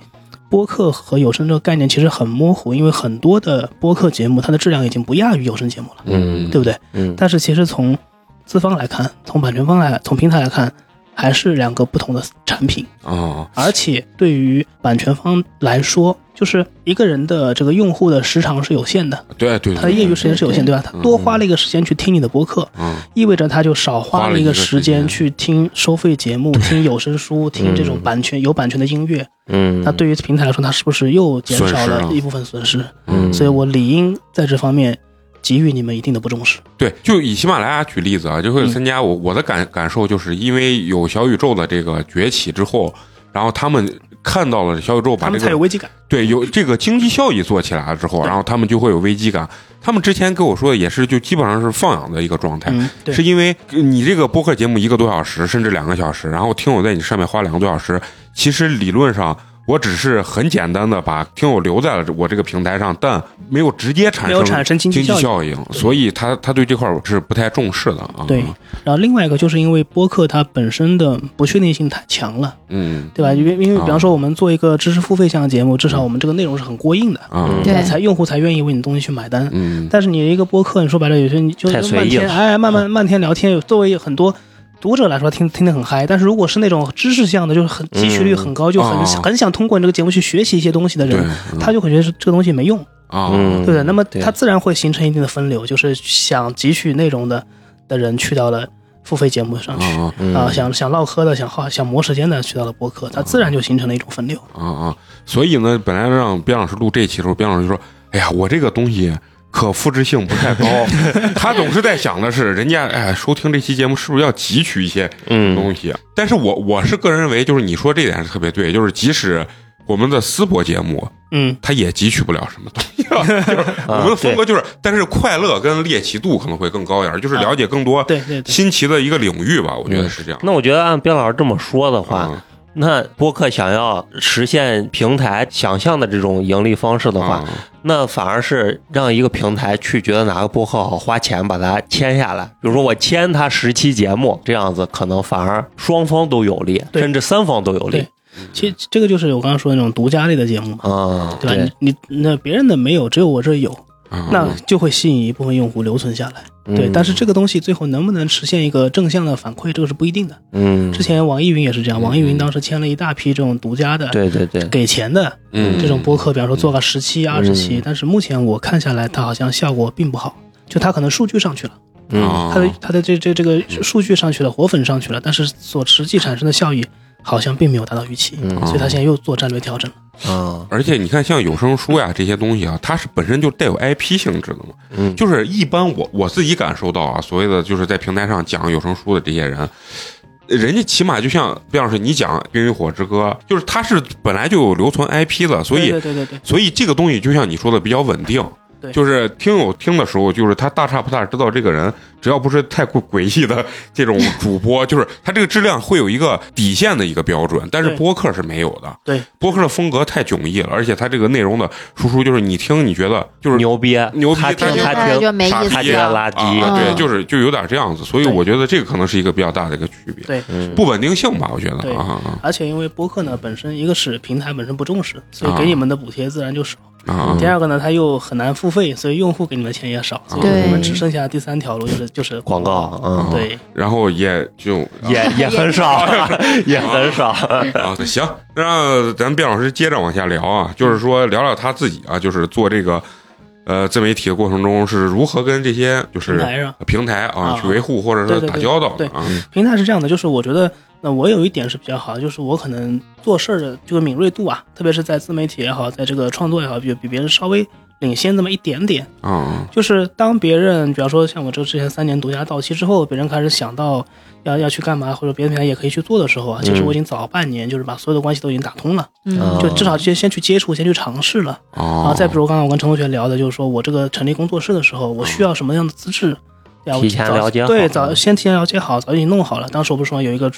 播客和有声这个概念其实很模糊，因为很多的播客节目它的质量已经不亚于有声节目了，嗯对不对？嗯但是其实从资方来看，从版权方来，从平台来看，还是两个不同的产品。啊而且对于版权方来说，就是一个人的这个用户的时长是有限的，对对，他的业余时间是有限，对吧？他多花了一个时间去听你的播客，嗯。意味着他就少花了一个时间去听收费节目、听有声书、听这种版权有版权的音乐。嗯，那对于平台来说，它是不是又减少了了。一部分损失？嗯，所以我理应在这方面给予你们一定的不重视。对，就以喜马拉雅举例子啊，就会嗯参加我我的感感受，就是因为有小宇宙的这个崛起之后，然后他们看到了小宇宙把他们这个才有危机感。对有这个经济效益做起来了之后，然后他们就会有危机感。他们之前跟我说的也是，就基本上是放养的一个状态，嗯，是，因为你这个播客节目一个多小时甚至两个小时，然后听我在你上面花两个多小时，其实理论上。我只是很简单的把听友留在了我这个平台上，但没有直接产生没有产生经济效应，所以他他对这块儿是不太重视的啊。对，然后另外一个就是因为播客它本身的不确定性太强了，嗯。对吧？因为因为啊。比方说我们做一个知识付费项的节目，至少我们这个内容是很过硬的，啊。嗯对。才用户才愿意为你东西去买单。嗯。但是你一个播客，你说白了，有些你就漫天随意了。哎漫漫漫天聊天，作为很多读者来说听听得很嗨。但是如果是那种知识向的，就是很汲取率很高，就很、啊很想通过你这个节目去学习一些东西的对人，他就会觉得是这个东西没用，啊嗯对不对？那么他自然会形成一定的分流，就是想汲取内容的的人去到了付费节目上去。啊想想唠嗑的，想耗想磨时间的，去到了播客，它自然就形成了一种分流。啊啊！所以呢，本来让边老师录这期的时候，边老师就说：“哎呀，我这个东西可复制性不太高。[LAUGHS] ”他总是在想的是，人家哎收听这期节目是不是要汲取一些嗯东西？但是我我是个人认为，就是你说这点是特别对，就是即使我们的私播节目，嗯，他也汲取不了什么东西。[LAUGHS] 就是我们的风格就是，但是快乐跟猎奇度可能会更高一点，就是了解更多对对对，新奇的一个领域吧。我觉得是这样。那我觉得按边老师这么说的话，嗯那播客想要实现平台想象的这种盈利方式的话，啊那反而是让一个平台去觉得哪个播客好，花钱把它签下来。比如说我签他十期节目，这样子可能反而双方都有利，对甚至三方都有利。其实这个就是我刚刚说的那种独家类的节目嘛，啊，对吧？你你那别人的没有，只有我这有，啊那就会吸引一部分用户留存下来。对，嗯。但是这个东西最后能不能实现一个正向的反馈，这个是不一定的。嗯，之前网易云也是这样，网易云当时签了一大批这种独家的。对对对，给钱的嗯。这种播客，比方说做个十期、二十期嗯，但是目前我看下来，它好像效果并不好。就它可能数据上去了，嗯。啊它的它的这这这个数据上去了，活粉上去了，但是所实际产生的效益好像并没有达到预期，嗯所以他现在又做战略调整了。啊，而且你看，像有声书呀这些东西啊，它是本身就带有 IP 性质的嘛。嗯，就是一般我我自己感受到啊，所谓的就是在平台上讲有声书的这些人，人家起码就像比方说你讲《冰与火之歌》，就是它是本来就有留存 IP 的，所以对对对对对，所以这个东西就像你说的比较稳定。对。就是听友听的时候，就是他大差不差知道这个人，只要不是太过诡异的这种主播，就是他这个质量会有一个底线的一个标准，但是播客是没有的。对，播客的风格太迥异了，而且他这个内容的输出就是你听你觉得就是牛逼牛逼他听他听他听就没意思傻逼他觉得垃圾，啊，对，嗯。就是就有点这样子，所以我觉得这个可能是一个比较大的一个区别，对，嗯。不稳定性吧，我觉得啊啊而且因为播客呢本身一个是平台本身不重视，所以给你们的补贴自然就少。啊第二个呢，它又很难付费，所以用户给你们钱也少，所以对你们只剩下第三条路就是就是广告，嗯，对，然后也就也也很少，也很少，啊，行，那咱卞老师接着往下聊啊，就是说聊聊他自己啊，就是做这个呃自媒体的过程中是如何跟这些就是平台上。平台啊啊。去维护或者是打交道的对。啊，平台是这样的，就是我觉得，那我有一点是比较好的，就是我可能做事儿的这个敏锐度啊，特别是在自媒体也好，在这个创作也好，比比别人稍微领先这么一点点。嗯就是当别人，比方说像我这之前三年独家到期之后，别人开始想到要要去干嘛，或者别的平台也可以去做的时候啊，其实我已经早半年就是把所有的关系都已经打通了，嗯。就至少先先去接触，先去尝试了。然哦。后再比如刚刚我跟陈同学聊的，就是说我这个成立工作室的时候，我需要什么样的资质，对啊，我提前了解好。对，早先提前了解好，早已经弄好了。当时我不是说有一个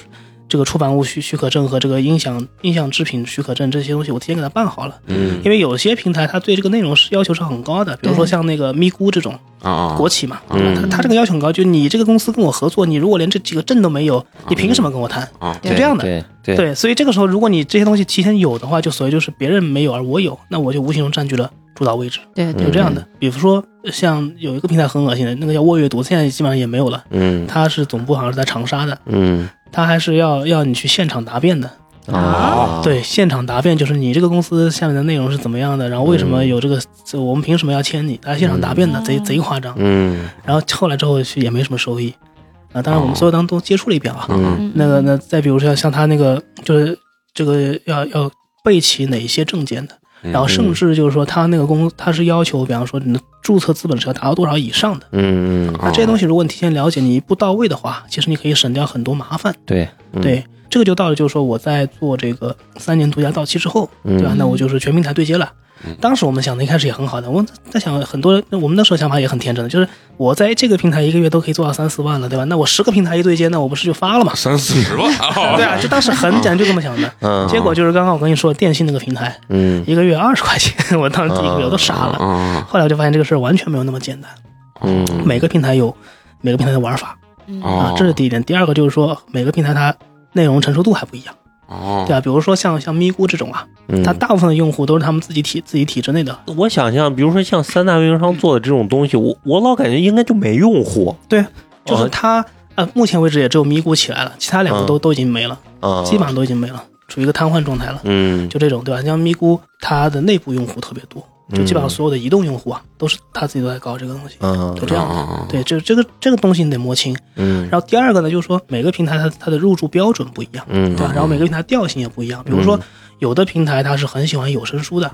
这个出版物许许可证和这个音响音响制品许可证这些东西，我提前给他办好了。嗯。因为有些平台它对这个内容是要求是很高的，比如说像那个咪咕这种国企嘛，嗯。它它这个要求很高，就你这个公司跟我合作，你如果连这几个证都没有，你凭什么跟我谈？啊对是这样的对。所以这个时候如果你这些东西提前有的话，就所谓就是别人没有而我有，那我就无形中占据了主导位置，对对就这样的。比如说像有一个平台很恶心的，那个叫沃阅读，现在基本上也没有了，嗯。它是总部好像是在长沙的，嗯。它还是要要你去现场答辩的。啊，对，现场答辩就是你这个公司下面的内容是怎么样的，然后为什么有这个，这我们凭什么要签你？大家现场答辩的，贼贼夸张。嗯。然后后来之后也没什么收益啊。当然我们所有当中都接触了一遍啊。嗯嗯那个那再比如说像他那个就是这个要要备齐哪一些证件的，嗯然后甚至就是说他那个公他是要求，比方说你的注册资本是要达到多少以上的。嗯嗯，那这些东西如果你提前了解，你一步到位的话，其实你可以省掉很多麻烦。对嗯对，这个就到了，就是说我在做这个三年独家到期之后，嗯对吧？那我就是全平台对接了。当时我们想的一开始也很好的，我在想很多我们那时候想法也很天真的，就是我在这个平台一个月都可以做到三四万了，对吧？那我十个平台一对接，那我不是就发了嘛？三四十万，[LAUGHS] 对啊，就当时很简单就这么想的。嗯 [LAUGHS] 结果就是刚刚我跟你说电信那个平台，嗯一个月二十块钱，[LAUGHS] 我当时第一个月我都傻了。啊后来我就发现这个事儿完全没有那么简单，嗯每个平台有每个平台的玩法啊这是第一点。第二个就是说每个平台它内容成熟度还不一样。哦。对啊，比如说像像咪咕这种啊，嗯。它大部分的用户都是他们自己体自己体制内的，我想象，比如说像三大运营商做的这种东西，我我老感觉应该就没用户。对，就是哦。它呃，目前为止也只有咪咕起来了，其他两个都都已经没了，啊，基本上都已经没了，处于一个瘫痪状态了。嗯。就这种对吧？像咪咕，它的内部用户特别多，就基本上所有的移动用户啊，都是他自己都在搞这个东西，嗯就这样对，这这个这个东西你得摸清。嗯然后第二个呢，就是说每个平台它它的入驻标准不一样，嗯对吧？然后每个平台调性也不一样。比如说有的平台它是很喜欢有声书的，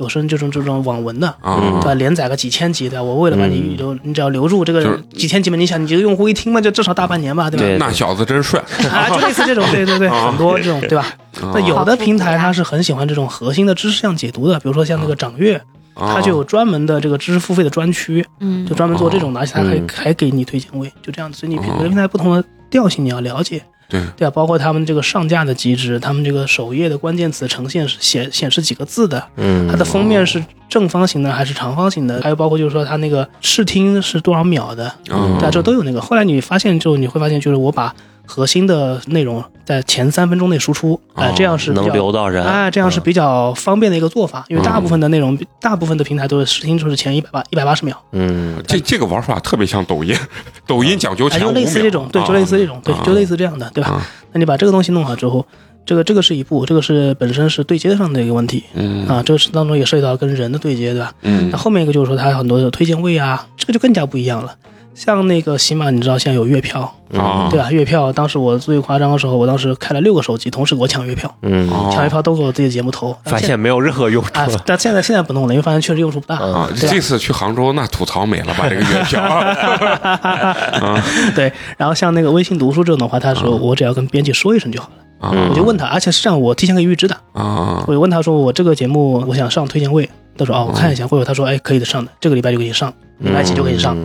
有声这种这种网文的，啊。对吧？连载个几千集的，我为了把你留，你只要留住这个就是几千集嘛，你想你这个用户一听嘛，就至少大半年吧，对吧？对。那小子真帅。[LAUGHS] 啊，就类似这种，对对对，很多这种，对吧？啊。那有的平台它是很喜欢这种核心的知识项解读的，比如说像那个掌阅，啊。它就有专门的这个知识付费的专区，嗯。就专门做这种的，而且它还嗯还给你推荐位，就这样子。所以你哦每个平台不同的调性你要了解，对。对啊，包括他们这个上架的机制，他们这个首页的关键词呈现是显显示几个字的，嗯。它的封面是正方形的还是长方形的，还有包括就是说它那个试听是多少秒的，嗯对啊，这都有那个。后来你发现之后，你会发现就是我把核心的内容在前三分钟内输出，哎、哦这样是比能留到人，哎，这样是比较方便的一个做法，因为大部分的内容，大部分的平台都是试听就是前一百八一百八十秒，嗯。这这个玩法特别像抖音，[LAUGHS] 抖音讲究哎，就类似这种，对，就类似这种，对，就类似这样的，对吧？啊。那你把这个东西弄好之后，这个这个是一步，这个是本身是对接上的一个问题。嗯。啊，这个是当中也涉及到跟人的对接，对吧？嗯。那后面一个就是说它有很多的推荐位啊，这个就更加不一样了。像那个喜马，你知道现在有月票，啊对吧？月票当时我最夸张的时候，我当时开了六个手机，同时给我抢月票，嗯，哦。抢月票都给我自己的节目投，发现没有任何用处啊，但现在现在不弄了，因为发现确实用处不大。啊，这次去杭州那吐槽没了吧？这个月票。啊 [LAUGHS] 对，然后像那个微信读书这种的话，他说我只要跟编辑说一声就好了，啊我就问他，而且是这样，我提前可以预知的，啊。我就问他说我这个节目我想上推荐位，他说哦我看一下，或者他说哎可以的上的，这个礼拜就可以上，礼拜几就可以上。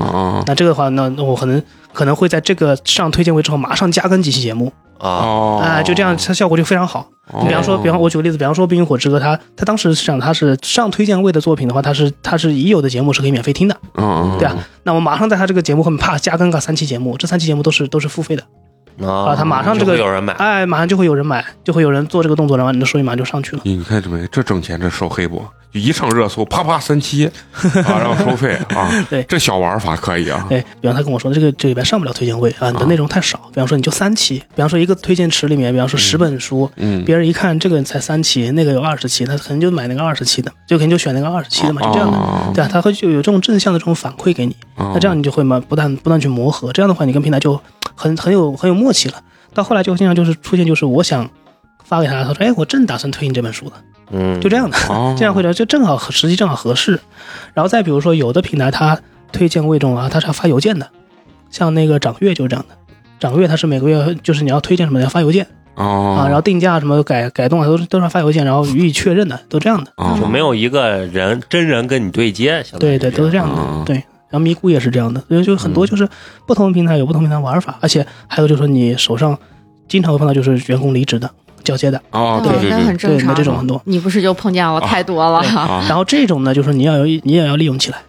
那这个的话，那那我可能可能会在这个上推荐位之后马上加更几期节目啊，哦啊、就这样，它效果就非常好。你比方说，比方我举个例子，比方说《冰与火之歌》，它它当时是这样，它是上推荐位的作品的话，它是它是已有的节目是可以免费听的，嗯对啊。那我马上在它这个节目后面啪加更个三期节目，这三期节目都是都是付费的，啊他马上这个就会有人买，哎，马上就会有人买，就会有人做这个动作，然后你的收益马上就上去了。你看这没？这挣钱这收黑不？就一上热搜，啪啪三期啊，然后收费啊。[LAUGHS] 对这小玩法可以啊。对，比方他跟我说这个这里边上不了推荐会啊，你的内容太少。比方说你就三期，比方说一个推荐池里面，比方说十本书，嗯，别人一看这个才三期，那个有二十期，他可能就买那个二十期的，就肯定就选那个二十期的嘛，就这样的。哦对啊，他会就有这种正向的这种反馈给你，哦那这样你就会嘛不断不断去磨合，这样的话你跟平台就很很有很有默契了。到后来就经常就是出现就是我想发给他，他说：“哎，我正打算推你这本书呢。”嗯，就这样的，哦这样会聊，就正好合时机正好合适。然后再比如说，有的平台它推荐位这种啊，它是要发邮件的，像那个掌阅就是这样的。掌阅它是每个月就是你要推荐什么要发邮件哦啊，然后定价什么改改动啊都是都是要发邮件，然后予以确认的，都这样的。哦就没有一个人真人跟你对接，对对，都是这样嗯的。对，然后咪咕也是这样的，所以就很多就是不同的平台有不同平台玩法，而且还有就是说你手上经常会碰到就是员工离职的、交接的，哦，对对那对对，很正常。那这种很多。你不是就碰见了太多了？啊然后这种呢，就是你要有你也要利用起来。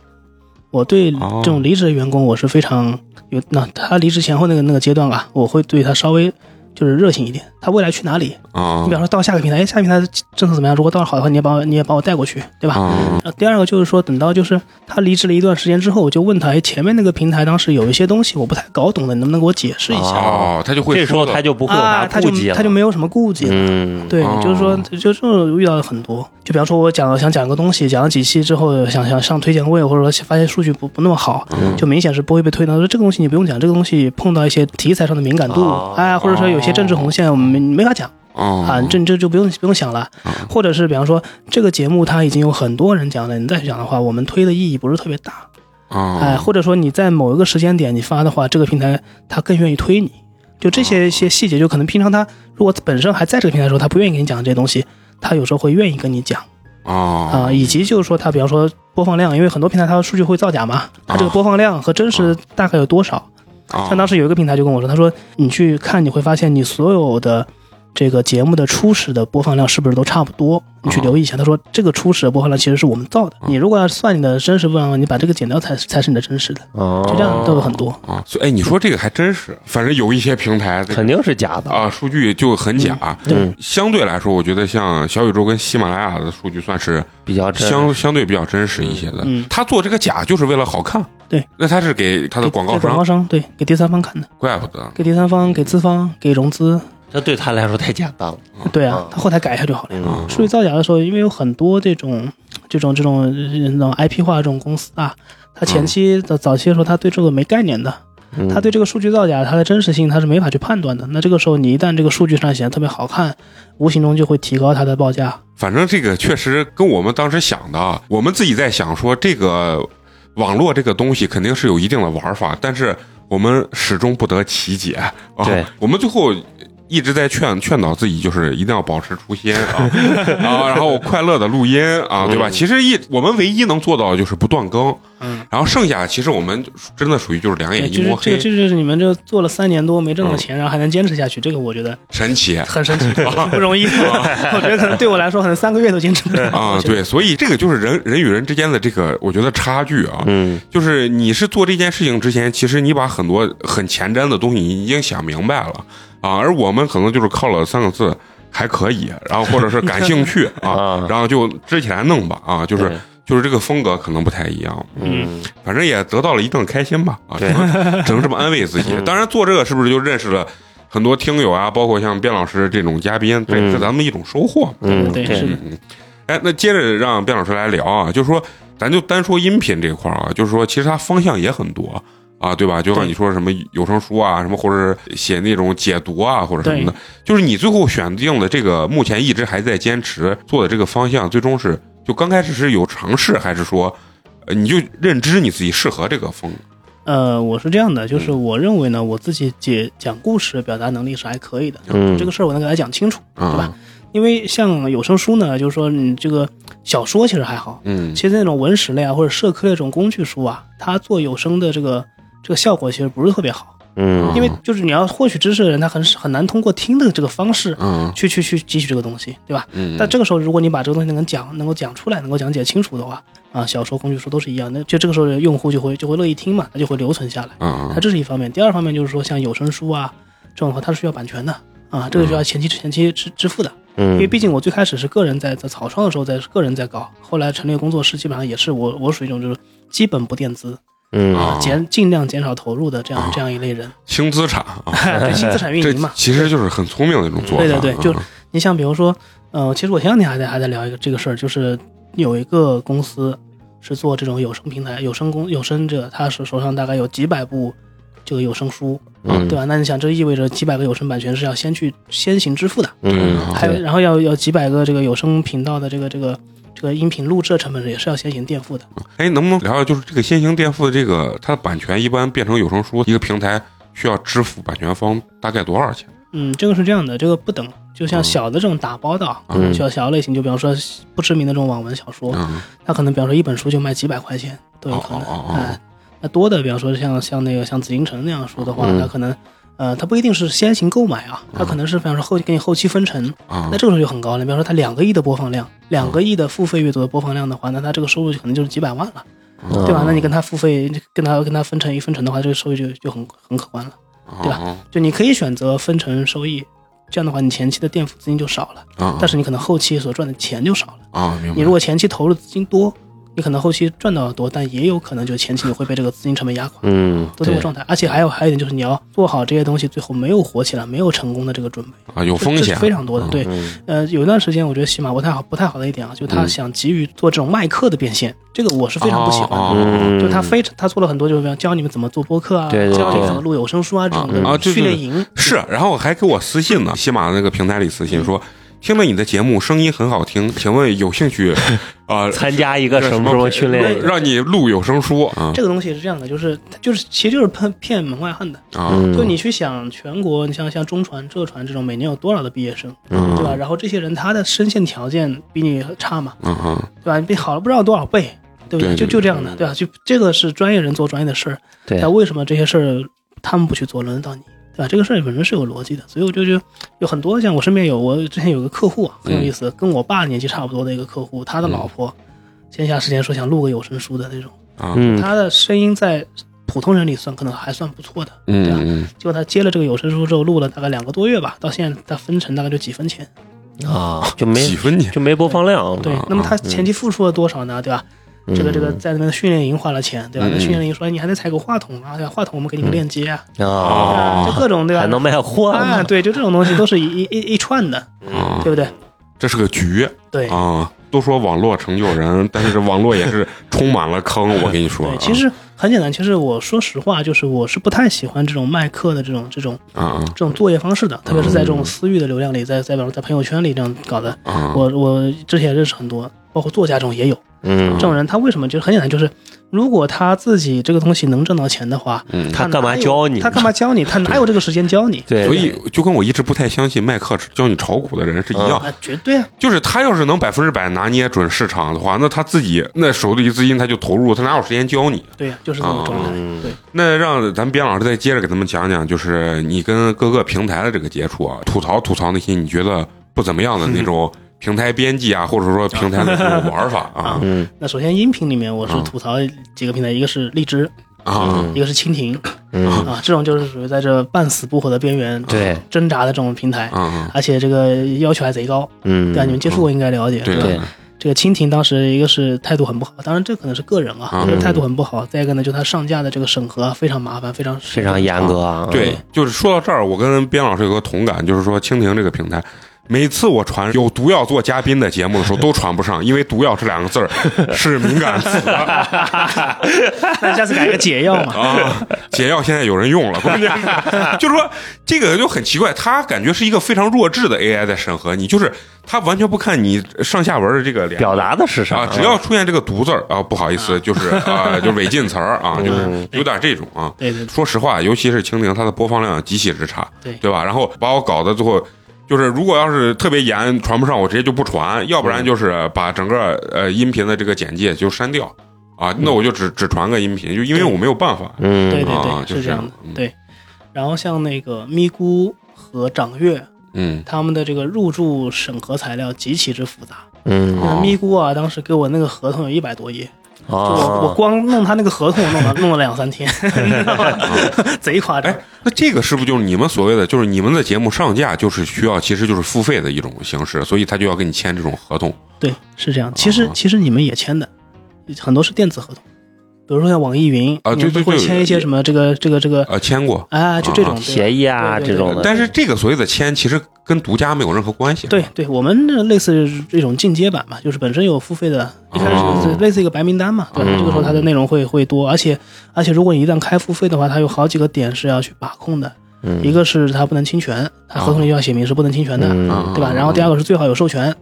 我对哦这种离职的员工，我是非常有那他离职前后那个那个阶段啊，我会对他稍微就是热情一点。他未来去哪里？啊你比方说到下个平台，哎，下个平台政策怎么样？如果到了好的话，你也把我你也把我带过去，对吧？啊然后第二个就是说，等到就是他离职了一段时间之后，我就问他，哎，前面那个平台当时有一些东西我不太搞懂的，你能不能给我解释一下？哦，他就会这时候说他就不会有啊，啥他就顾忌了，他就没有什么顾忌了。嗯，对，哦就是说，就这种遇到了很多。就比方说，我讲想讲一个东西，讲了几期之后，想想上推荐位，或者说发现数据不不那么好，嗯就明显是不会被推的。说这个东西你不用讲，这个东西碰到一些题材上的敏感度，哦哎，或者说有些政治红线，我们没没法讲哦啊，这这就不用不用想了。或者是比方说，这个节目它已经有很多人讲了，你再去讲的话，我们推的意义不是特别大，啊哎，或者说你在某一个时间点你发的话，这个平台它更愿意推你。就这些一些细节，就可能平常他如果本身还在这个平台的时候，他不愿意跟你讲这些东西，他有时候会愿意跟你讲啊啊、以及就是说他比方说播放量，因为很多平台它数据会造假嘛，它这个播放量和真实大概有多少？啊像当时有一个平台就跟我说，他说你去看你会发现你所有的这个节目的初始的播放量是不是都差不多？你去留意一下。他说这个初始的播放量其实是我们造的，你如果要算你的真实播放量，你把这个减掉才才是你的真实的，哦，就这样都有很多。啊，所以哎，你说这个还真是，反正有一些平台肯定是假的，啊，数据就很假。对，相对来说，我觉得像小宇宙跟喜马拉雅的数据算是比较真，相相对比较真实一些的。嗯他做这个假就是为了好看。对，那他是给他的广告商广告商，对，给第三方看的，怪不得。给第三方、给资方、给融资，这对他来说太简单了，对啊嗯，他后台改一下就好了。嗯数据造假的时候，因为有很多这种、这种、这种呃那种 IP 化这种公司啊，他前期的早期的时候，他对这个没概念的，嗯他对这个数据造假它的真实性他是没法去判断的。那这个时候，你一旦这个数据上显得特别好看，无形中就会提高它的报价。反正这个确实跟我们当时想的啊，我们自己在想说这个网络这个东西肯定是有一定的玩法，但是我们始终不得其解啊。对，我们最后。一直在劝劝导自己，就是一定要保持初心啊。[LAUGHS] 啊，然后快乐的录音啊，对吧？嗯其实一我们唯一能做到的就是不断更，嗯，然后剩下其实我们真的属于就是两，眼一抹黑，就是这个，这就是你们这做了三年多没挣到钱，然后还能坚持下去，这个我觉得神奇。[LAUGHS] 很神奇，很 [LAUGHS] 不容易。我觉得可能对我来说，可能三个月都坚持不了。啊！对，所以这个就是人人与人之间的这个，我觉得差距啊，嗯。就是你是做这件事情之前，其实你把很多很前瞻的东西你已经想明白了啊，而我们可能就是靠了三个字还可以，然后或者是感兴趣 [LAUGHS] 啊啊，然后就支起来弄吧啊，就是就是这个风格可能不太一样，嗯，反正也得到了一定的开心吧啊，只对能只能这么安慰自己。嗯当然做这个是不是就认识了很多听友啊，包括像卞老师这种嘉宾，这也是嗯咱们一种收获。嗯，对哎，那接着让卞老师来聊啊，就是说，咱就单说音频这块儿啊，就是说，其实它方向也很多啊，对吧？就像你说什么有声书啊，什么或者是写那种解读啊，或者什么的，就是你最后选定的这个，目前一直还在坚持做的这个方向，最终是就刚开始是有尝试，还是说，呃，你就认知你自己适合这个风？呃，我是这样的，就是我认为呢，我自己解讲故事表达能力是还可以的，嗯这个事儿我能给他讲清楚，对吧啊？因为像有声书呢，就是说你这个小说其实还好，嗯其实那种文史类啊或者社科类这种工具书啊，它做有声的这个这个效果其实不是特别好，嗯。因为就是你要获取知识的人，他很很难通过听的这个方式嗯。去去去汲取这个东西，对吧？嗯，但这个时候，如果你把这个东西能讲，能够讲出来，能够讲解清楚的话，啊，小说、工具书都是一样。那，就这个时候用户就会就会乐意听嘛，他就会留存下来。嗯。它这是一方面，第二方面就是说，像有声书啊这种的话，它是需要版权的啊，这个需要前期前期支支付的，嗯。因为嗯毕竟我最开始是个人在在草创的时候在个人在搞，后来成立工作室，基本上也是我我属于一种就是基本不垫资嗯。啊减尽量减少投入的这样这样一类人，轻资产啊，[LAUGHS] 对轻资产运营嘛。其实就是很聪明的一种做法。对对对就啊你像比如说，呃，其实我前两天还在还在聊一个这个事儿，就是有一个公司是做这种有声平台、有声公有声这个，他是手上大概有几百部这个有声书，嗯。对吧？那你想，这意味着几百个有声版权是要先去先行支付的，嗯，还有然后要要几百个这个有声频道的这个这个这个音频录制的成本也是要先行垫付的。哎，能不能聊聊就是这个先行垫付的这个它的版权一般变成有声书，一个平台需要支付版权方大概多少钱？嗯，这个是这样的，这个不等，就嗯像小的这种打包的小小类型，就比方说不知名的这种网文小说，嗯它可能比方说一本书就卖几百块钱都有可能。哦哦哦哦哎，那多的，比方说像像那个像紫禁城那样的书的话，嗯它可能呃，它不一定是先行购买啊，它可能是比方说后给你后期分成，啊那这个时候就很高了。比方说它两个亿的播放量，两个亿的付费阅读的播放量的话，那它这个收入可能就是几百万了，嗯对吧？那你跟它付费，跟它跟它分成一分成的话，这个收益就就很很可观了。对吧吧？就你可以选择分成收益，这样的话你前期的垫付资金就少了，啊，但是你可能后期所赚的钱就少了。你如果前期投入资金多，你可能后期赚到的多，但也有可能就前期你会被这个资金成本压垮。嗯，都这个状态，而且还有还有一点就是你要做好这些东西，最后没有火起来、没有成功的这个准备，啊，有风险非常多的。嗯对，嗯呃，有一段时间我觉得喜马不太好，不太好的一点啊，就他嗯想急于做这种卖课的变现，这个我是非常不喜欢的。就他非常他做了很多，就是教你们怎么做播客啊，对对对教你怎么录有声书啊这种的训练营。是，然后还给我私信呢，喜马那个平台里私信说，听了你的节目，声音很好听，请问有兴趣 [LAUGHS] 啊？[LAUGHS] 参加一个什么什么训练营，让你录有声书啊这个东西是这样的，就是就是其实就是骗骗门外汉的。啊嗯就你去想全国，你像像中传、浙传这种，每年有多少的毕业生，嗯对吧？然后这些人他的声线条件比你差嘛，嗯嗯对吧？比好了不知道多少倍，对不对对就就这样的，对吧？就这个是专业人做专业的事儿，对但为什么这些事儿他们不去做，轮得到你？对吧？这个事儿本身是有逻辑的，所以我就就有很多像我身边有我之前有个客户啊，很有意思，跟我爸年纪差不多的一个客户，他的老婆闲暇时间说想录个有声书的那种，啊嗯他的声音在普通人里算可能还算不错的，对吧？嗯结果他接了这个有声书之后，录了大概两个多月吧，到现在他分成大概就几分钱。啊，就嗯，没几分钱就没播放量，对啊，那么他前期付出了多少呢？对吧？嗯这个这个在那边的训练营花了钱，对吧？嗯那训练营说你还得采购话筒啊，对吧？话筒我们给你个链接啊，就各种对吧？还能卖货啊，对，就这种东西都是一一一一串的，啊，对不对？这是个局对。啊。都说网络成就人，但是这网络也是充满了坑。我跟你说对，，其实很简单。其实我说实话，就是我是不太喜欢这种卖课的这种这种啊啊这种作业方式的，特别是在这种私域的流量里，在在比如说在朋友圈里这样搞的。啊！我我之前认识很多，包括作家这种也有。嗯这，种人他为什么就是很简单，就是如果他自己这个东西能挣到钱的话，嗯，他干嘛教你他干嘛教你？他哪有这个时间教你？[LAUGHS] 对，所以就跟我一直不太相信卖课教你炒股的人是一样，啊，绝对啊！就是他要是能百分之百拿捏准市场的话，那他自己那手里资金他就投入，他哪有时间教你？对呀、就是这种状态。嗯对，那让咱边老师再接着给他们讲讲，就是你跟各个平台的这个接触啊，吐槽吐槽那些你觉得不怎么样的那种平台编辑啊，或者说平台的这种玩法啊。嗯。那首先音频里面我是啊吐槽几个平台，一个是荔枝，啊。一个是蜻蜓嗯，啊，这种就是属于在这半死不活的边缘对，挣扎的这种平台，啊！而且这个要求还贼高，嗯，对吧？你们接触过应该了解，对。对。这个蜻蜓当时一个是态度很不好，当然这可能是个人啊，态度很不好。再一个呢，就它上架的这个审核非常麻烦，非常非常严格啊，对，就是说到这儿，我跟边老师有个同感，就是说蜻蜓这个平台。每次我传有毒药做嘉宾的节目的时候，都传不上，因为“毒药”这两个字儿 [LAUGHS] 是敏感词 [LAUGHS] 那下次改个解药嘛。啊。解药现在有人用了，关键是 [LAUGHS] 就是说这个就很奇怪，他感觉是一个非常弱智的 AI 在审核你，就是他完全不看你上下文的这个连表达的是啥啊，只要出现这个“毒”字儿啊，不好意思，就是啊，就违禁词儿啊，就是有点这种啊。对对对说实话，尤其是蜻蜓，它的播放量极其之差，对对吧？然后把我搞得最后，就是如果要是特别严传不上，我直接就不传，要不然就是把整个呃音频的这个简介就删掉。啊，那我就只只传个音频，就因为我没有办法。嗯，对对啊对，就是这样。的嗯。对，然后像那个咪咕和掌阅，嗯。他们的这个入驻审核材料极其之复杂。嗯。咪咕啊，当时给我那个合同有一百多页，就我我哦，光弄他那个合同，弄了弄了两三天？[LAUGHS] [LAUGHS] 贼夸张哎。，那这个是不是就是你们所谓的，就是你们的节目上架就是需要，其实就是付费的一种形式，所以他就要跟你签这种合同对，是这样。其实哦其实你们也签的，很多是电子合同，比如说像网易云啊你们对对对会签一些什么这个这个这个，啊签过。啊，就这种对协议啊这种的，但是这个所谓的签，其实跟独家没有任何关系。对对，我们这类似这种进阶版嘛，就是本身有付费的，一开始类似一个白名单嘛，对这个时候它的内容会会多，而且而且如果你一旦开付费的话，它有好几个点是要去把控的，嗯一个是它不能侵权，它合同里要写明是不能侵权的，嗯对吧？然后第二个是最好有授权，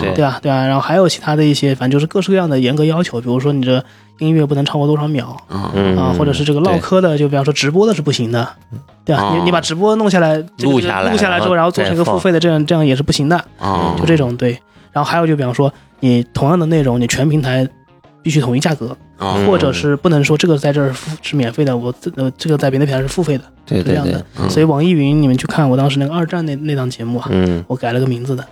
对对吧？对吧？然后还有其他的一些，反正就是各式各样的严格要求，比如说你这音乐不能超过多少秒啊，或者是这个唠嗑的，就比方说直播的是不行的，对吧？哦你你把直播弄下来，录下来录下来之后，然后做成一个付费的，这样这样也是不行的。啊，就这种对。然后还有就比方说，你同样的内容，你全平台必须统一价格，啊嗯。或者是不能说这个在这儿付是免费的，我这呃这个在别的平台是付费的，对对对是这样的。嗯。所以网易云你们去看我当时那个二战那那档节目啊，嗯，我改了个名字的，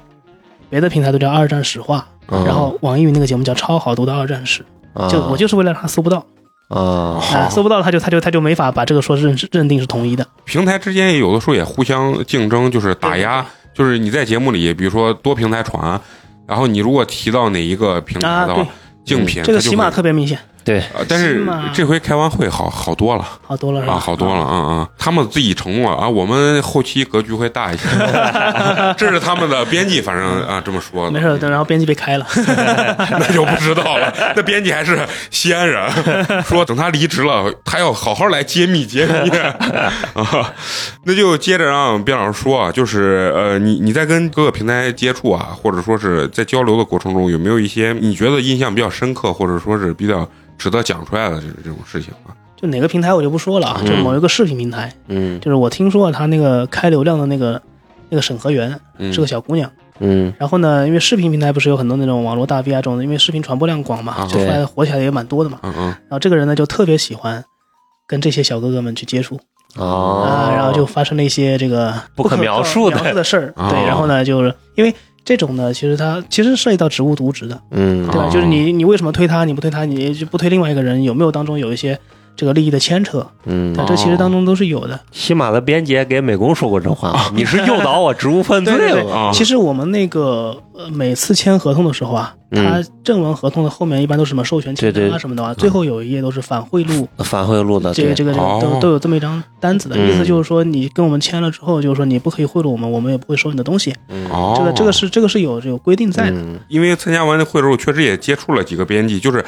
别的平台都叫二战史话，嗯。然后网易云那个节目叫超好读的二战史，就我就是为了让他搜不到，啊。啊，搜不到他就他就他就没法把这个说认认定是统一的。平台之间有的时候也互相竞争，就是打压，就是你在节目里，比如说多平台传，然后你如果提到哪一个平台啊，的竞品这个喜马它就会特别明显，对，呃但是这回开完会好好多了。啊，好多了是吧？好多了，嗯嗯，他们自己承诺啊，我们后期格局会大一些，[LAUGHS] 这是他们的编辑，反正啊这么说的，没事，等然后编辑被开了，[LAUGHS] 那就不知道了。那编辑还是西安人，[LAUGHS] 说等他离职了，他要好好来揭秘揭秘。啊。那就接着让边老师说啊，就是呃，你你在跟各个平台接触啊，或者说是在交流的过程中，有没有一些你觉得印象比较深刻，或者说是比较值得讲出来的这这种事情啊？就哪个平台我就不说了啊，就某一个视频平台，嗯就是我听说他那个开流量的那个那个审核员嗯是个小姑娘，嗯然后呢，因为视频平台不是有很多那种网络大 V 啊这种的，因为视频传播量广嘛啊，就后来火起来也蛮多的嘛。嗯嗯然后这个人呢就特别喜欢跟这些小哥哥们去接触哦啊，然后就发生了一些这个不可描述的描述的事儿。哦对，然后呢，就是因为这种呢，其实它其实涉及到职务渎职的，嗯对吧？哦就是你你为什么推他，你不推他，你就不推另外一个人，有没有当中有一些这个利益的牵扯？嗯对，这其实当中都是有的。西马的编辑给美工说过这话，你是诱导我 [LAUGHS] 职务犯罪了。啊其实我们那个呃，每次签合同的时候啊，嗯它正文合同的后面一般都是什么授权清单啊什么的啊，最后有一页都是反贿赂，反贿赂的，这个这个这个哦都都有这么一张单子的，嗯意思就是说你跟我们签了之后，就是说你不可以贿赂我们，我们也不会收你的东西，哦，这个这个是这个是有有规定在的。嗯因为参加完这会之后，确实也接触了几个编辑，就是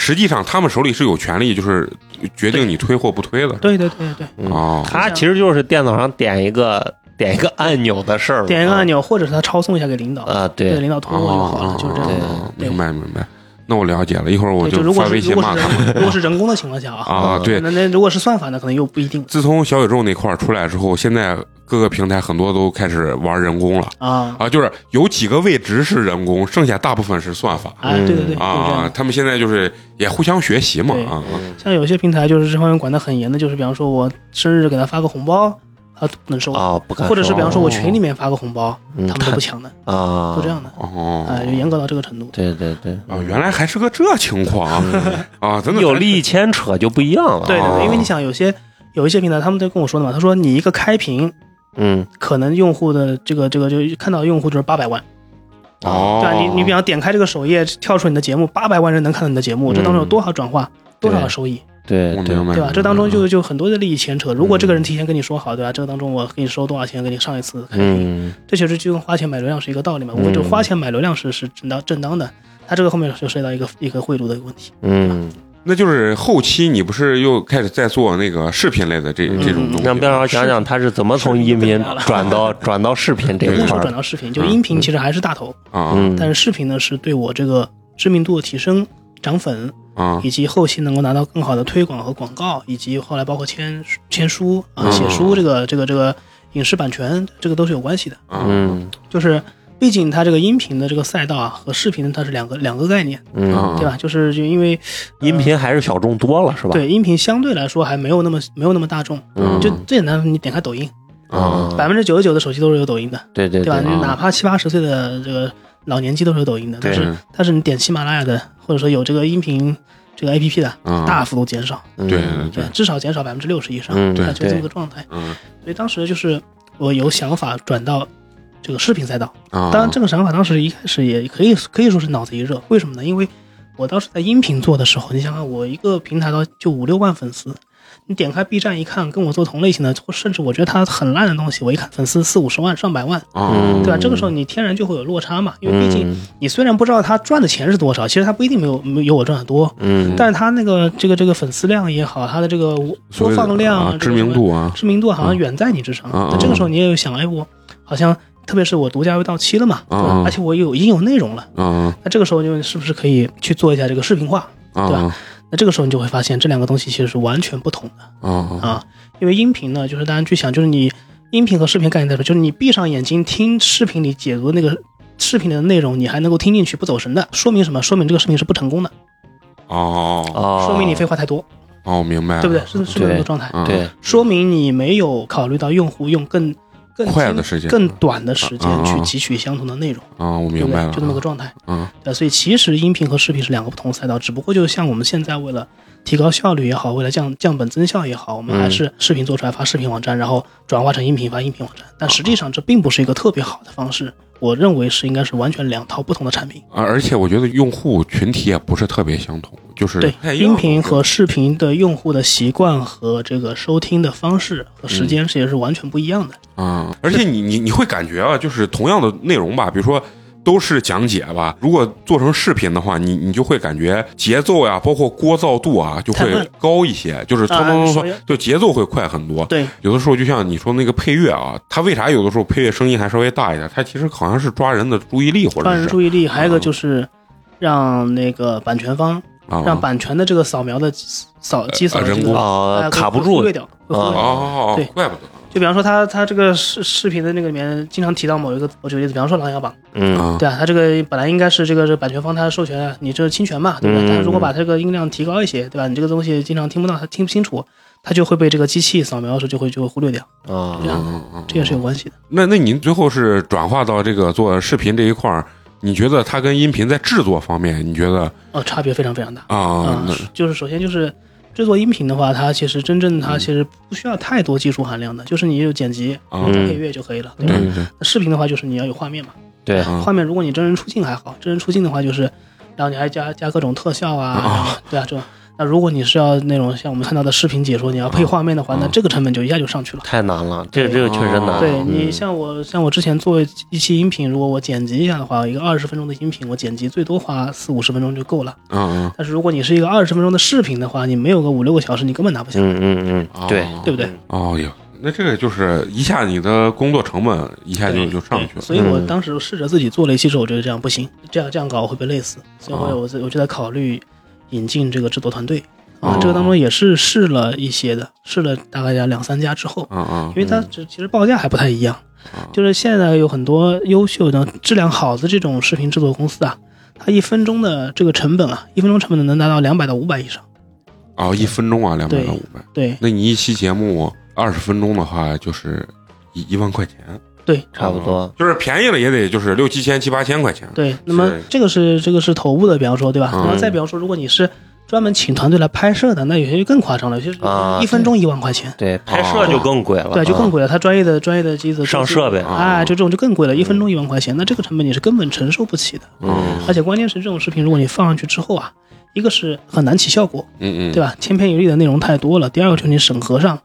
实际上他们手里是有权利，就是决定你推或不推的。对对对对，嗯。哦。他其实就是电脑上点一个点一个按钮的事儿，点一个按钮，或者是他抄送一下给领导，啊，对。给，领导通过就好了，就是这样。哦对。明白明白。那我了解了，一会儿我，就发微信骂他。们如果是人工的情况下啊，啊。对，那那如果是算法呢，可能又不一定。自从小宇宙那块儿出来之后，现在各个平台很多都开始玩人工了啊啊，就是有几个位置是人工，剩下大部分是算法啊，对对对。啊他们现在就是也互相学习嘛对啊啊像有些平台就是这方面管得很严的，就是比方说我生日给他发个红包，他不能收，啊，不敢说，或者是比方说我群里面发个红包，嗯他们都不抢的，啊，都这样的，哦哎，就严格到这个程度。对对对，啊，原来还是个这情况啊啊！真的有利益牵扯就不一样了。哦对对对，因为你想有些有一些平台，他们都跟我说的嘛，他说你一个开屏，嗯，可能用户的这个这个就看到用户就是八百万，哦，对吧？你你比方点开这个首页，跳出你的节目，八百万人能看到你的节目，这当中有多少转化，多少收益，对对对吧？这当中嗯就就很多的利益牵扯。如果这个人提前跟你说好，对吧？这个当中我给你收多少钱，给你上一次开屏，嗯这其实就跟花钱买流量是一个道理嘛。嗯我就花钱买流量是是正当正当的，它这个后面就涉及到一个一个贿赂的一个问题。嗯，那就是后期你不是又开始在做那个视频类的这嗯。这种东西？让边老师讲讲他是怎么从音频转到 [LAUGHS] 转到视频这那时候。转到视频，就音频其实还是大头，啊。嗯，但是视频呢是对我这个知名度的提升、涨粉，啊。以及后期能够拿到更好的推广和广告，以及后来包括签签书啊、嗯。写书这个这个这个影视版权，这个都是有关系的。啊。嗯。就是毕竟它这个音频的这个赛道啊和视频它是两个两个概念，嗯，啊对吧？就是就因为音频还是小众多了是吧？，对音频相对来说还没有那么没有那么大众。嗯就最简单，你点开抖音，啊百分之九十九的手机都是有抖音的，对对对吧？对，你哪怕七八十岁的这个老年机都是有抖音的，但是但是你点喜马拉雅的，或者说有这个音频这个 A P P 的，啊大幅度减少，嗯对对对对，至少减少百分之六十以上，嗯啊就这么对个状态。嗯所以当时就是我有想法转到这个视频赛道，啊，当然这个想法当时一开始也可以可以说是脑子一热，为什么呢？因为我当时在音频做的时候，你想想我一个平台到就五六万粉丝，你点开 B 站一看，跟我做同类型的，或甚至我觉得它很烂的东西，我一看粉丝四五十万、上百万，对吧？这个时候你天然就会有落差嘛，因为毕竟嗯你虽然不知道他赚的钱是多少，其实他不一定没有没有我赚的多，嗯但是他那个这个这个粉丝量也好，他的这个播放量、啊知名度啊，知名度好像远在你之上。嗯那这个时候你也有想，哎，我好像特别是我独家又到期了嘛，而且我有已经有内容了，啊那这个时候就是不是可以去做一下这个视频化？对啊。吧？那这个时候你就会发现这两个东西其实是完全不同的。啊因为音频呢，就是大家去想，就是你音频和视频概念在说，就是你闭上眼睛听视频里解读那个视频的内容，你还能够听进去不走神的，说明什么？说明这个视频是不成功的，哦。哦，说明你废话太多，哦，明白了，对不对？是是这个状态？嗯。对，说明你没有考虑到用户用更更快的时间更短的时间去汲取相同的内容，啊，我？明白了，就那么个状态。嗯对，所以其实音频和视频是两个不同赛道，只不过就像我们现在为了提高效率也好，为了降降本增效也好，我们嗯还是视频做出来发视频网站，然后转化成音频发音频网站。但实际上这并不是一个特别好的方式，我认为是应该是完全两套不同的产品。而，而且我觉得用户群体也不是特别相同，就是对音频和视频的用户的习惯和这个收听的方式和时间是也是完全不一样的。啊，而且你你你会感觉啊，就是同样的内容吧，比如说。都是讲解吧，如果做成视频的话，你你就会感觉节奏呀，包括聒噪度啊，就会高一些，就是匆啊匆匆首先匆，就节奏会快很多。对，有的时候就像你说那个配乐啊，它为啥有的时候配乐声音还稍微大一点？它其实好像是抓人的注意力，或者是人注意力，还有一个就是让那个版权方啊让版权的这个扫描的扫机扫的这个卡不住。会忽略掉。哦，对。怪不得就比方说他他这个视视频的那个里面经常提到某一个，我举个例子，比方说《琅琊榜》，嗯。啊。对啊，他这个本来应该是这个是版权方他授权啊，你这是侵权嘛，对吧？嗯。但是如果把这个音量提高一些，对吧？你这个东西经常听不到，他听不清楚，他就会被这个机器扫描的时候就会就会忽略掉，啊这样这也是有关系的。那那您最后是转化到这个做视频这一块儿，你觉得它跟音频在制作方面，你觉得哦，差别非常非常大。啊就是首先就是制作音频的话，它其实真正它其实不需要太多技术含量的，就是你有剪辑、配乐就可以了，对吧？视频的话，就是你要有画面嘛，对。啊。画面如果你真人出镜还好，真人出镜的话就是，然后你还加加各种特效啊，啊。对啊这种。那如果你是要那种像我们看到的视频解说，你要配画面的话，啊那这个成本就一下就上去了。太难了，这个这个确实难。对嗯你像我像我之前做一期音频，如果我剪辑一下的话，一个二十分钟的音频，我剪辑最多花四五十分钟就够了。嗯嗯但是如果你是一个二十分钟的视频的话，你没有个五六个小时，你根本拿不下。来嗯嗯嗯，对，对不对？哦哟，那这个就是一下你的工作成本一下就就上去了。所以我当时试着自己做了一期之后，我觉得这样不行，这样这样搞我会被累死，所以哦我我我就在考虑引进这个制作团队。啊哦，这个当中也是试了一些的，试了大概两三家之后，嗯嗯因为它这其实报价还不太一样哦，就是现在有很多优秀的质量好的这种视频制作公司啊，它一分钟的这个成本啊，一分钟成本能达到两百到五百以上，哦，一分钟啊，两百对到五百。对。那你一期节目二十分钟的话，就是一一万块钱，对差不多。就是便宜了也得就是六七千七八千块钱。对。那么这个是这个是头部的，比方说对吧？嗯然后再比方说，如果你是专门请团队来拍摄的，那有些就更夸张了，有些一分钟一万块钱。对，拍摄就更贵了，对，就更啊贵了。他专业的专业的机子上设备。啊哎，就这种就更贵了，一分钟一万块钱，那这个成本你是根本承受不起的。嗯而且关键是这种视频，如果你放上去之后啊，一个是很难起效果，嗯嗯，对吧？千篇一律的内容太多了。第二个就是你审核上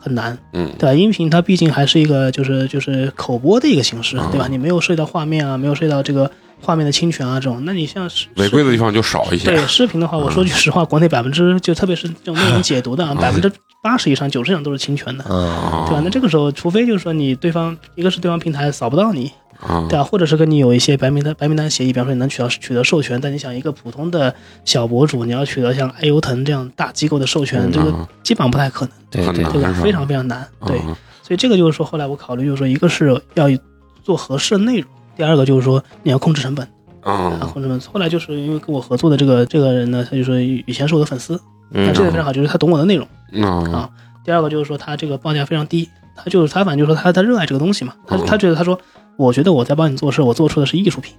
很难，嗯对吧？音频它毕竟还是一个就是就是口播的一个形式，对吧？你没有涉及到画面啊，没有涉及到这个画面的侵权啊这种，那你像是违规的地方就少一些。对视频的话，我说句实话，国内百分之就特别是这种内容解读的啊，[LAUGHS] 百分之八十以上、九十以上都是侵权的。对吧？那这个时候，除非就是说你对方一个是对方平台扫不到你，啊。对啊，或者是跟你有一些白名单白名单协议，比方说你能取到取得授权，但你想一个普通的小博主，你要取得像爱优腾这样大机构的授权，嗯这个啊基本上不太可能，对对很难是？吧对吧？非常非常难，对，啊所以这个就是说，后来我考虑就是说，一个是要做合适的内容，第二个就是说你要控制成本。啊，啊控制成本。后来就是因为跟我合作的这个这个人呢，他就说以前是我的粉丝，那嗯这个非常好，就是他懂我的内容。啊第二个就是说他这个报价非常低，他就是他反正就是说他他热爱这个东西嘛，他嗯他觉得他说，我觉得我在帮你做事，我做出的是艺术品，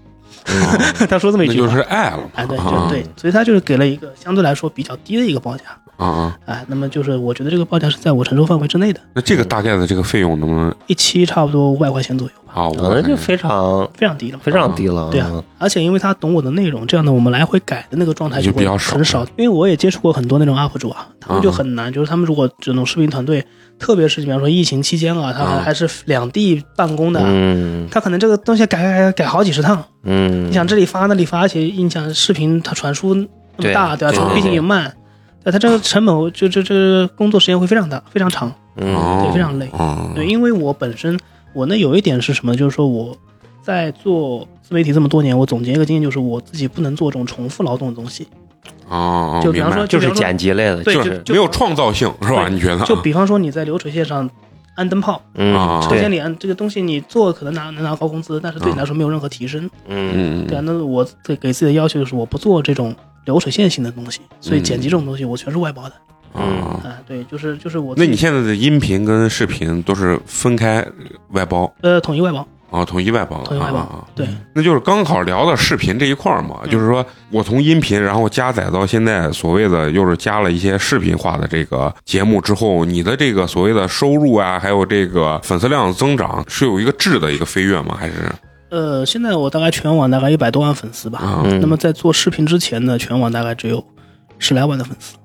[LAUGHS] 他说这么一句话，就是爱了嘛。哎对，啊。就对，所以他就是给了一个相对来说比较低的一个报价，啊啊，哎，那么就是我觉得这个报价是在我承受范围之内的，那这个大概的这个费用能不能？一期差不多五百块钱左右吧。吧，啊，我那就非常非常低了。非常低了。对啊，而且因为他懂我的内容，这样的我们来回改的那个状态会就比较少很少。因为我也接触过很多那种 UP 主啊，他们就很难，就是他们如果这种视频团队，特别是比方说疫情期间啊，他还是两地办公的，嗯。他可能这个东西改改改改好几十趟，嗯，你想这里发那里发，而且你想视频它传输那么大，对吧？对传输毕竟也慢，那它这个成本就这这工作时间会非常大，非常长，对，非常累。哦，对，因为我本身我那有一点是什么，就是说我在做自媒体这么多年，我总结一个经验，就是我自己不能做这种重复劳动的东西。哦，就比方说就是剪辑类的，对，就就是没有创造性是吧？你觉得？就比方说你在流水线上安灯泡，嗯车间里安这个东西，你做可能拿能拿高工资，但是对你来说没有任何提升。嗯嗯，对啊，那我对给自己的要求就是我不做这种流水线性的东西，所以剪辑这种东西我全是外包的。嗯。啊，对，就是就是我。那你现在的音频跟视频都是分开外包呃统一外包，啊，统一外包，统一外包啊对，那就是刚好聊到视频这一块儿嘛，就是说我从音频，然后加载到现在所谓的又是加了一些视频化的这个节目之后，你的这个所谓的收入啊，还有这个粉丝量增长是有一个质的一个飞跃吗？还是呃，现在我大概全网大概一百多万粉丝吧。啊嗯那么在做视频之前呢，全网大概只有十来万的粉丝。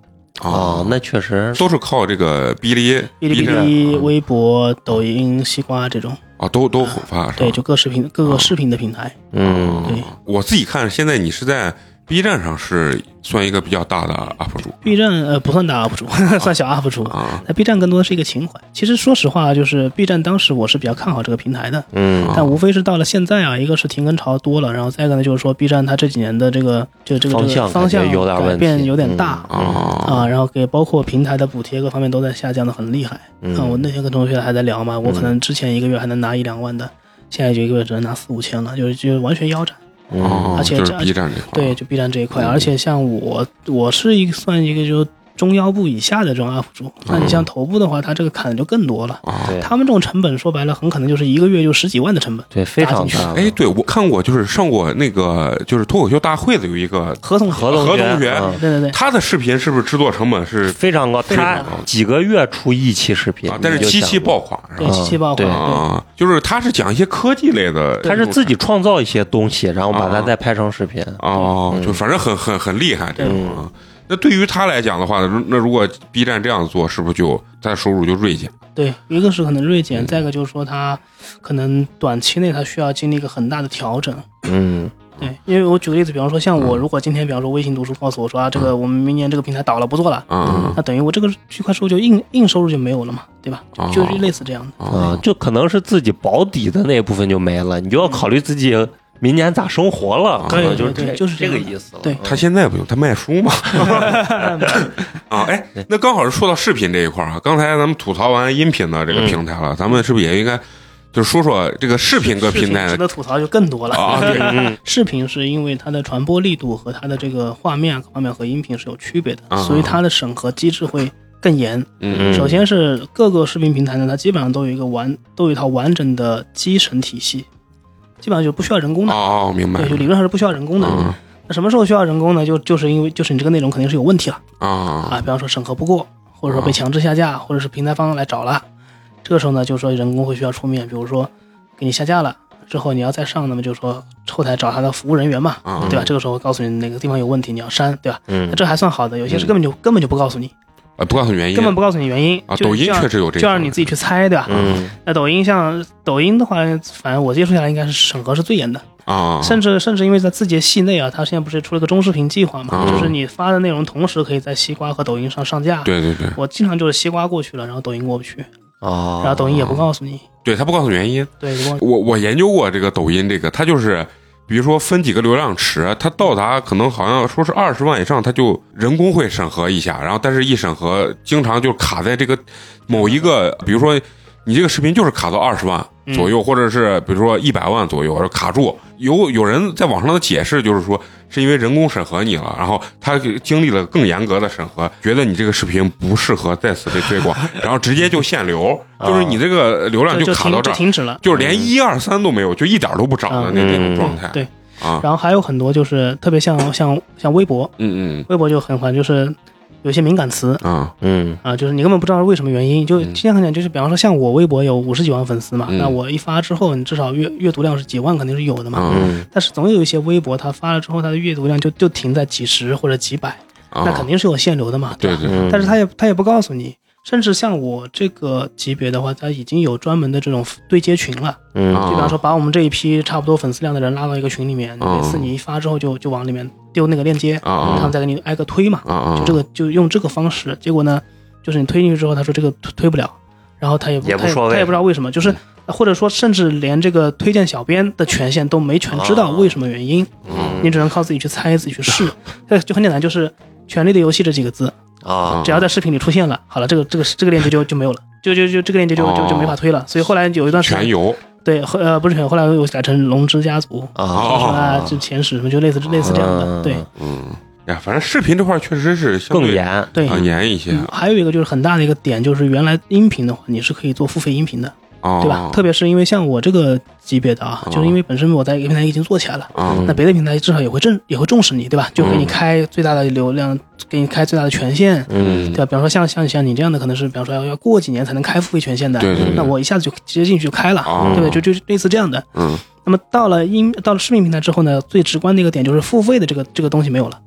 哦，那确实都是靠这个哔哩哔哩哔哩、啊微博、抖音、西瓜这种，啊，都都火发是吧？对，就各视频各个视频的平台。嗯对我自己看，现在你是在 B 站上是算一个比较大的 UP 主 B 站呃不算大 UP 主，[LAUGHS] 算小 UP 主。啊那 B 站更多的是一个情怀。其实说实话，就是 B 站当时我是比较看好这个平台的，嗯但无非是到了现在啊，一个是停更潮多了，然后再一个呢就是说 B 站它这几年的这个就这个这方向个方向有点问题改变有点大。嗯啊啊，然后给包括平台的补贴各方面都在下降的很厉害。嗯啊，我那天跟同学还在聊嘛，我可能之前一个月还能拿一两万的，现在就一个月只能拿四五千了，就是就完全腰斩。嗯哦，就是而且这 B 站这块对，就 B 站这一块，嗯而且像我，我是一个算一个就中腰部以下的这种 UP 主，那你像头部的话，它这个砍的就更多了。啊。对。他们这种成本说白了，很可能就是一个月就十几万的成本，对非常大哎，对我看过，就是上过那个就是脱口秀大会的有一个合同何同何同学嗯。对对对，他的视频是不是制作成本是非常高，他几个月出一期视频啊？，但是七期爆款是对吧？七期爆款，啊，就是他是讲一些科技类的，他是自己创造一些东西，然后把它啊。再拍成视频。哦，嗯。就反正很很很厉害这种。那对于他来讲的话，如那如果 B 站这样做，是不是就他的收入就锐减？对，一个是可能锐减，嗯再一个就是说他可能短期内他需要经历一个很大的调整。嗯对，因为我举个例子，比方说像我，嗯如果今天比方说微信读书告诉我说啊，这个我们明年这个平台倒了不做了，啊那等于我这个区块收入就硬硬收入就没有了嘛，对吧？哦就是类似这样的。啊，就可能是自己保底的那部分就没了，你就要考虑自己明年咋生活了，可能就就是这个意思了。对他现在不用，他卖书嘛。[LAUGHS] [LAUGHS] 啊，哎，那刚好是说到视频这一块儿啊。刚才咱们吐槽完音频的这个平台了，咱们是不是也应该就是说说这个视频各平台的得吐槽就更多了。啊？[LAUGHS] 视频是因为它的传播力度和它的这个画面方面和音频是有区别的，啊所以它的审核机制会更严。嗯首先是各个视频平台呢，它基本上都有一个完都有一套完整的基审体系，基本上就不需要人工的。哦，明白对，就理论上是不需要人工的。嗯那什么时候需要人工呢？就就是因为就是你这个内容肯定是有问题了啊啊，比方说审核不过，或者说被强制下架，或者是平台方来找了，这个时候呢，就是说人工会需要出面，比如说给你下架了之后你要再上，那么就是说后台找他的服务人员嘛，啊对吧？这个时候告诉你哪个地方有问题，你要删，对吧？嗯那这还算好的，有些是根本就根本就不告诉你，呃，不告诉你原因，根本不告诉你原因啊。抖音确实有这个，就让你自己去猜，对吧？嗯那抖音像抖音的话，反正我接触下来应该是审核是最严的。啊，甚至甚至因为在字节系内啊，它现在不是出了个中视频计划嘛，嗯就是你发的内容同时可以在西瓜和抖音上上架。对对对我经常就是西瓜过去了，然后抖音过不去，啊，然后抖音也不告诉你。对，他不告诉原因。对，不告我我研究过这个抖音，这个它就是，比如说分几个流量池，它到达可能好像说是二十万以上，它就人工会审核一下，然后但是一审核，经常就卡在这个某一个，比如说你这个视频就是卡到二十万左右，或者是比如说一百万左右，卡住。有有人在网上的解释就是说，是因为人工审核你了，然后他经历了更严格的审核，觉得你这个视频不适合在此被推广，然后直接就限流，[LAUGHS] 就是你这个流量就卡到这停止了。就是连一二三都没有，就一点都不涨的那那种状态。对，啊，然后还有很多就是特别像像像微博，嗯嗯微博就很烦，就是有些敏感词啊嗯啊，就是你根本不知道是为什么原因。就嗯经常讲，就是比方说像我微博有五十几万粉丝嘛，嗯那我一发之后，你至少阅阅读量是几万，肯定是有的嘛。但是总有一些微博，它发了之后，它的阅读量就就停在几十或者几百，啊，那肯定是有限流的嘛。吧对对嗯，但是他也他也不告诉你，甚至像我这个级别的话，他已经有专门的这种对接群了。嗯啊就比方说，把我们这一批差不多粉丝量的人拉到一个群里面，哦每次你一发之后就就往里面丢那个链接，他们再给你挨个推嘛。啊啊，就这个就用这个方式，结果呢，就是你推进去之后，他说这个推推不了，然后他也他也不说他也不知道为什么，就是或者说甚至连这个推荐小编的权限都没全知道为什么原因，嗯你只能靠自己去猜，自己去试。[LAUGHS] 这就很简单，就是“权力的游戏”这几个字，啊。只要在视频里出现了，好了，这个这个这个链接就就没有了，就就就这个链接就就就没法推了。所以后来有一段时间，全游对，后呃不是全，后来又改成龙之家族啊。就前十什么就类似类似这样的，嗯。对。嗯。呀，反正视频这块确实是更严，对。啊严一些。嗯，还有一个就是很大的一个点，就是原来音频的话，你是可以做付费音频的，啊，对吧？特别是因为像我这个级别的啊，哦。就是因为本身我在一个平台已经做起来了，那别的平台至少也会重也会重视你，对吧？就给你嗯。开最大的流量，给你开最大的权限，嗯。对吧？比方说像像像你这样的，可能是比方说要要过几年才能开付费权限的，对对对。那我一下子就直接进去就开了，哦。对不对？就就类似这样的。嗯。那么到了音到了视频平台之后呢，最直观的一个点就是付费的这个这个东西没有了，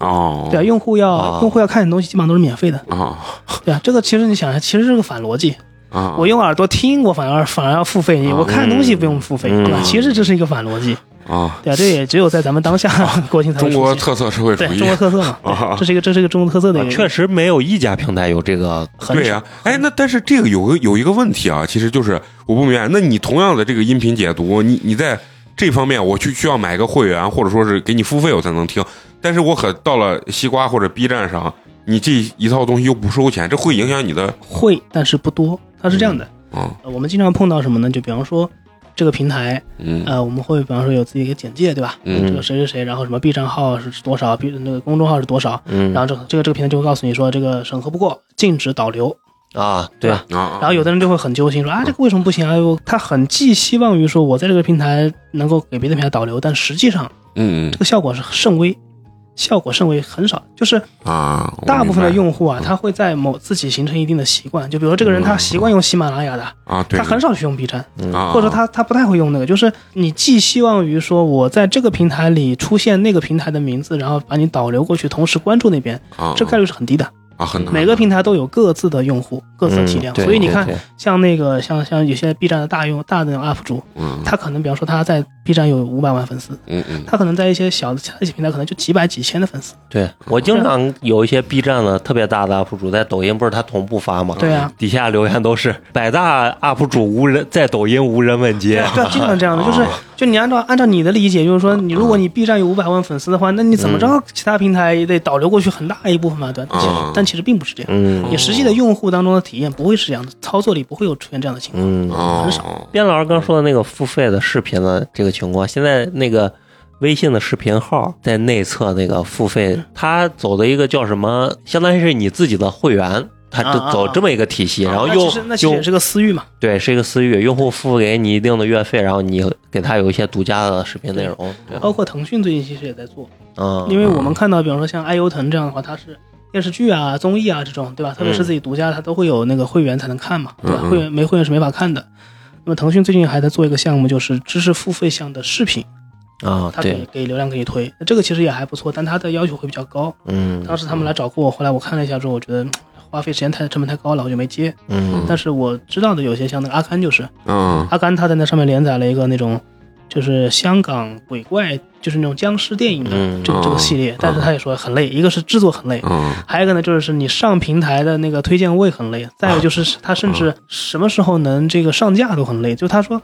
哦。对啊，用户要、啊用户要看的东西基本上都是免费的，啊对啊，这个其实你想一下，其实是个反逻辑。啊，我用耳朵听，我反而反而要付费，啊我看东西不用付费，嗯对吧？其实这是一个反逻辑，啊。对啊，这也只有在咱们当下 [LAUGHS] 国情才中国特色社会主义。对中国特色嘛，[LAUGHS] 啊。这是一个这是一个中国特色的确实没有一家平台有这个，对呀、哎，那但是这个有个有一个问题啊，其实就是我不明白，那你同样的这个音频解读，你你在这方面我去需要买个会员，或者说是给你付费我才能听，但是我可到了西瓜或者 B 站上，你这一套东西又不收钱，这会影响你的会，但是不多。它是这样的，啊呃我们经常碰到什么呢？就比方说这个平台，嗯呃，我们会比方说有自己一个简介，对吧？嗯这个谁谁谁，然后什么 B 账号是多少，B 那个公众号是多少，嗯然后这个这个这个平台就会告诉你说这个审核不过，禁止导流。啊，对吧啊，然后有的人就会很揪心说啊，这个为什么不行啊？我他很寄希望于说我在这个平台能够给别的平台导流，但实际上嗯这个效果是甚微，效果甚为，很少。就是大部分的用户啊，他会在某自己形成一定的习惯，就比如说这个人他习惯用喜马拉雅的，啊，对，他很少去用 B 站，啊，或者说他他不太会用那个。就是你寄希望于说我在这个平台里出现那个平台的名字，然后把你导流过去，同时关注那边，啊这概率是很低的。啊很难每个平台都有各自的用户，各自的体量，嗯所以你看像那个像像有些 B 站的大用大的那种 UP 主，嗯。他可能比方说他在 B 站有五百万粉丝，嗯嗯。他可能在一些小的其他一些平台可能就几百几千的粉丝。对我经常有一些 B 站的特别大的 UP 主在抖音不是他同步发吗？对啊，底下留言都是百大 UP 主无人在抖音无人问津啊，对啊，[LAUGHS] 经常这样的，就是就你按照按照你的理解，就是说你如果你 B 站有五百万粉丝的话，那你怎么着其他平台也得导流过去很大一部分嘛，对吧？但其实嗯但其实并不是这样，嗯。你实际的用户当中的体验不会是这样的，操作里不会有出现这样的情况。嗯，哦很少。边老师刚说的那个付费的视频的这个情况，现在那个微信的视频号在内测那个付费，它走的一个叫什么，相当于是你自己的会员。它走这么一个体系，然后那用其实那其实也用是个私域嘛，对是一个私域，用户付给你一定的月费，然后你给他有一些独家的视频内容。对包括腾讯最近其实也在做，嗯，因为我们看到，比方说像爱优腾这样的话，它是电视剧啊、综艺啊这种，对吧？特别是自己独家，它都会有那个会员才能看嘛，对吧会员没会员是没法看的。那么腾讯最近还在做一个项目，就是知识付费项的视频，啊，它可以，给流量给你推，这个其实也还不错，但它的要求会比较高。嗯当时他们来找过我，后来我看了一下之后，我觉得嗯花费时间太成本太高了，我就没接。嗯。但是我知道的有些像那个阿甘，就是嗯。阿甘，他在那上面连载了一个那种，就是香港鬼怪，就是那种僵尸电影的嗯。这个这个系列，但是他也说很累，一个是制作很累，嗯。还有一个呢就是你上平台的那个推荐位很累，再有就是他甚至什么时候能这个上架都很累，就他说。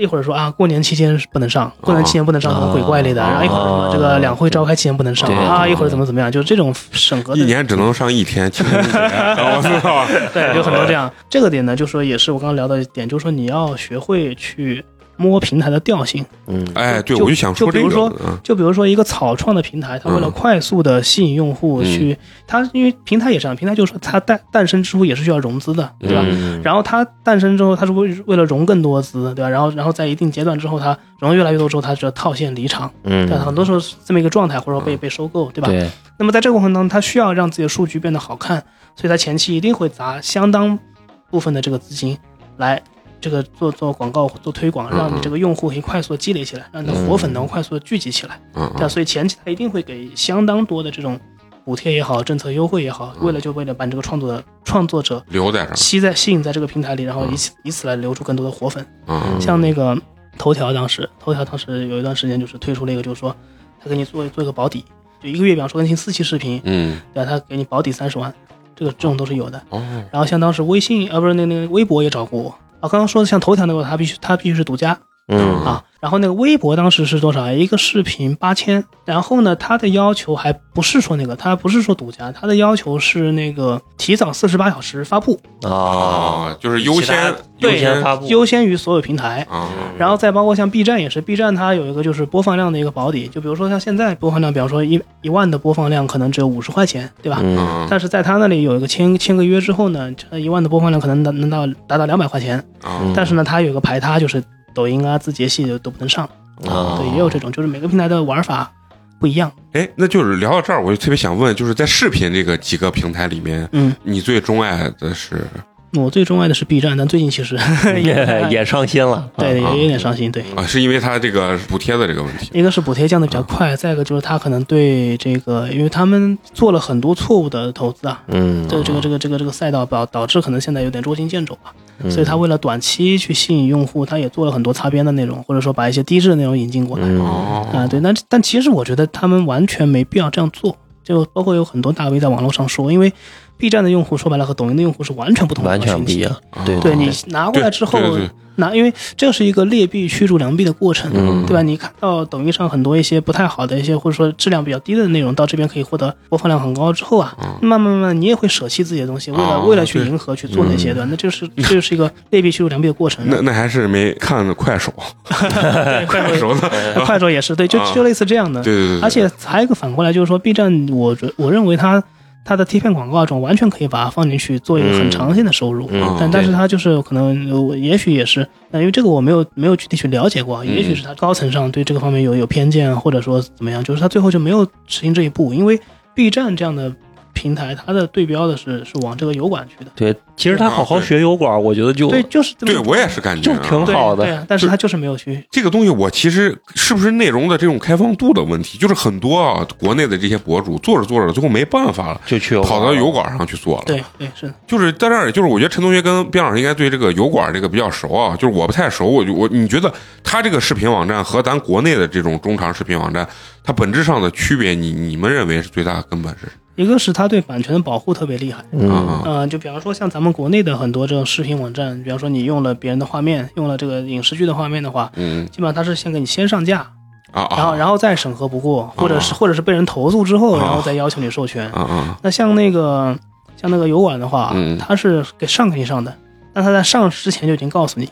一会儿说啊，过年期间不能上，过年期间不能上什么鬼怪类的，啊然后一会儿什么这个两会召开期间不能上啊，一会儿怎么怎么样，就这种审核一年只能上一天，我知道吧？[LAUGHS] 对，有很多这样。[LAUGHS] 这个点呢，就说也是我刚刚聊的点，就是说你要学会去摸平台的调性。嗯哎，对，我就想说这个，就比如说嗯就比如说一个草创的平台，它为了嗯快速的吸引用户去，它因为平台也是这样，平台就是它诞诞生之初也是需要融资的，对吧？嗯然后它诞生之后，它是为为了融更多资，对吧？然后然后在一定阶段之后，它融越来越多之后，它就要套现离场，嗯对？很多时候是这么一个状态，或者说被被收购，对吧？对，那么在这个过程当中，它需要让自己的数据变得好看，所以它前期一定会砸相当部分的这个资金来这个做做广告、做推广，嗯让你这个用户可以快速的积累起来，让你的活粉能快速的聚集起来。嗯对吧？所以前期他一定会给相当多的这种补贴也好、政策优惠也好，为了就为了把你这个创作的创作者留在这，吸在吸引在这个平台里，然后以此以此来留住更多的活粉。嗯像那个头条当时，头条当时有一段时间就是推出了一个，就是说他给你做做一个保底，就一个月，比方说更新四期视频，嗯对吧？他给你保底三十万，这个这种都是有的。哦然后像当时微信啊，不是那那个微博也找过我啊，刚刚说的像头条那个，他必须他必须是独家。嗯啊。然后那个微博当时是多少？一个视频八千。然后呢，他的要求还不是说那个，他不是说独家，他的要求是那个提早四十八小时发布，啊，啊，就是优先优优先先发布，优先于所有平台。啊，然后再包括像 B 站也是，B 站它有一个就是播放量的一个保底，就比如说像现在播放量，比方说一一万的播放量可能只有五十块钱，对吧？嗯嗯但是在他那里有一个签签个约之后呢，这一万的播放量可能能能到达到两百块钱，但是呢，他有一个排他，就是抖音啊、字节系的都不能上。啊，对，也有这种，就是每个平台的玩法不一样。哎，那就是聊到这儿，我就特别想问，就是在视频这个几个平台里面，嗯，你最钟爱的是我最钟爱的是 B 站，但最近其实 [LAUGHS] 也也伤心了，[LAUGHS] 对，啊也有点伤心。对，啊？是因为它这个补贴的这个问题一个是补贴降的比较快，再一个就是他可能对这个，因为他们做了很多错误的投资啊，嗯，这个这个这个这个这个赛道导导致可能现在有点捉襟见肘吧。嗯所以他为了短期去吸引用户，他也做了很多擦边的内容，或者说把一些低质的内容引进过来。啊，对，那但其实我觉得他们完全没必要这样做，就包括有很多大 V 在网络上说，因为 B 站的用户说白了和抖音的用户是完全不同的完全群体不一样，对对你拿过来之后拿，因为这是一个劣币驱逐良币的过程，嗯对吧？你看到抖音上很多一些不太好的一些，或者说质量比较低的内容，到这边可以获得播放量很高之后啊，慢慢慢慢你也会舍弃自己的东西，为了哦为了去迎合去做那些，对吧？那就是这就是一个劣币驱逐良币的过程。那那还是没看 [LAUGHS] 快手，快手快手也是，对，就啊就类似这样的。对对对，对而且还有一个反过来，就是说 B 站，我觉我认为它它的贴片广告中完全可以把它放进去做一个很长线的收入，嗯但但是对。它就是可能也许也是，那因为这个我没有没有具体去了解过，嗯也许是它高层上对这个方面有有偏见，或者说怎么样，就是它最后就没有实行这一步，因为 B 站这样的平台，它的对标的是是往这个油管去的，对，其实他好好学油管，我觉得就对，就是这么对我也是感觉啊就挺好的对啊，但是他就是没有去。这个东西，我其实是不是内容的这种开放度的问题？就是很多啊，国内的这些博主做着做着，最后没办法了，就去跑到油管上去做了。对对是，就是在这儿，就是我觉得陈同学跟边老师应该对这个油管这个比较熟啊。就是我不太熟，我就我你觉得他这个视频网站和咱国内的这种中长视频网站，它本质上的区别，你你们认为是最大的根本是？一个是它对版权的保护特别厉害。嗯。就比方说像咱们国内的很多这种视频网站，比方说你用了别人的画面，用了这个影视剧的画面的话，嗯。基本上它是先给你先上架，啊啊，然后然后再审核不过，或者是或者是被人投诉之后，啊。然后再要求你授权。啊啊。那像那个像那个油管的话嗯，它是给上给你上的，但它在上之前就已经告诉你。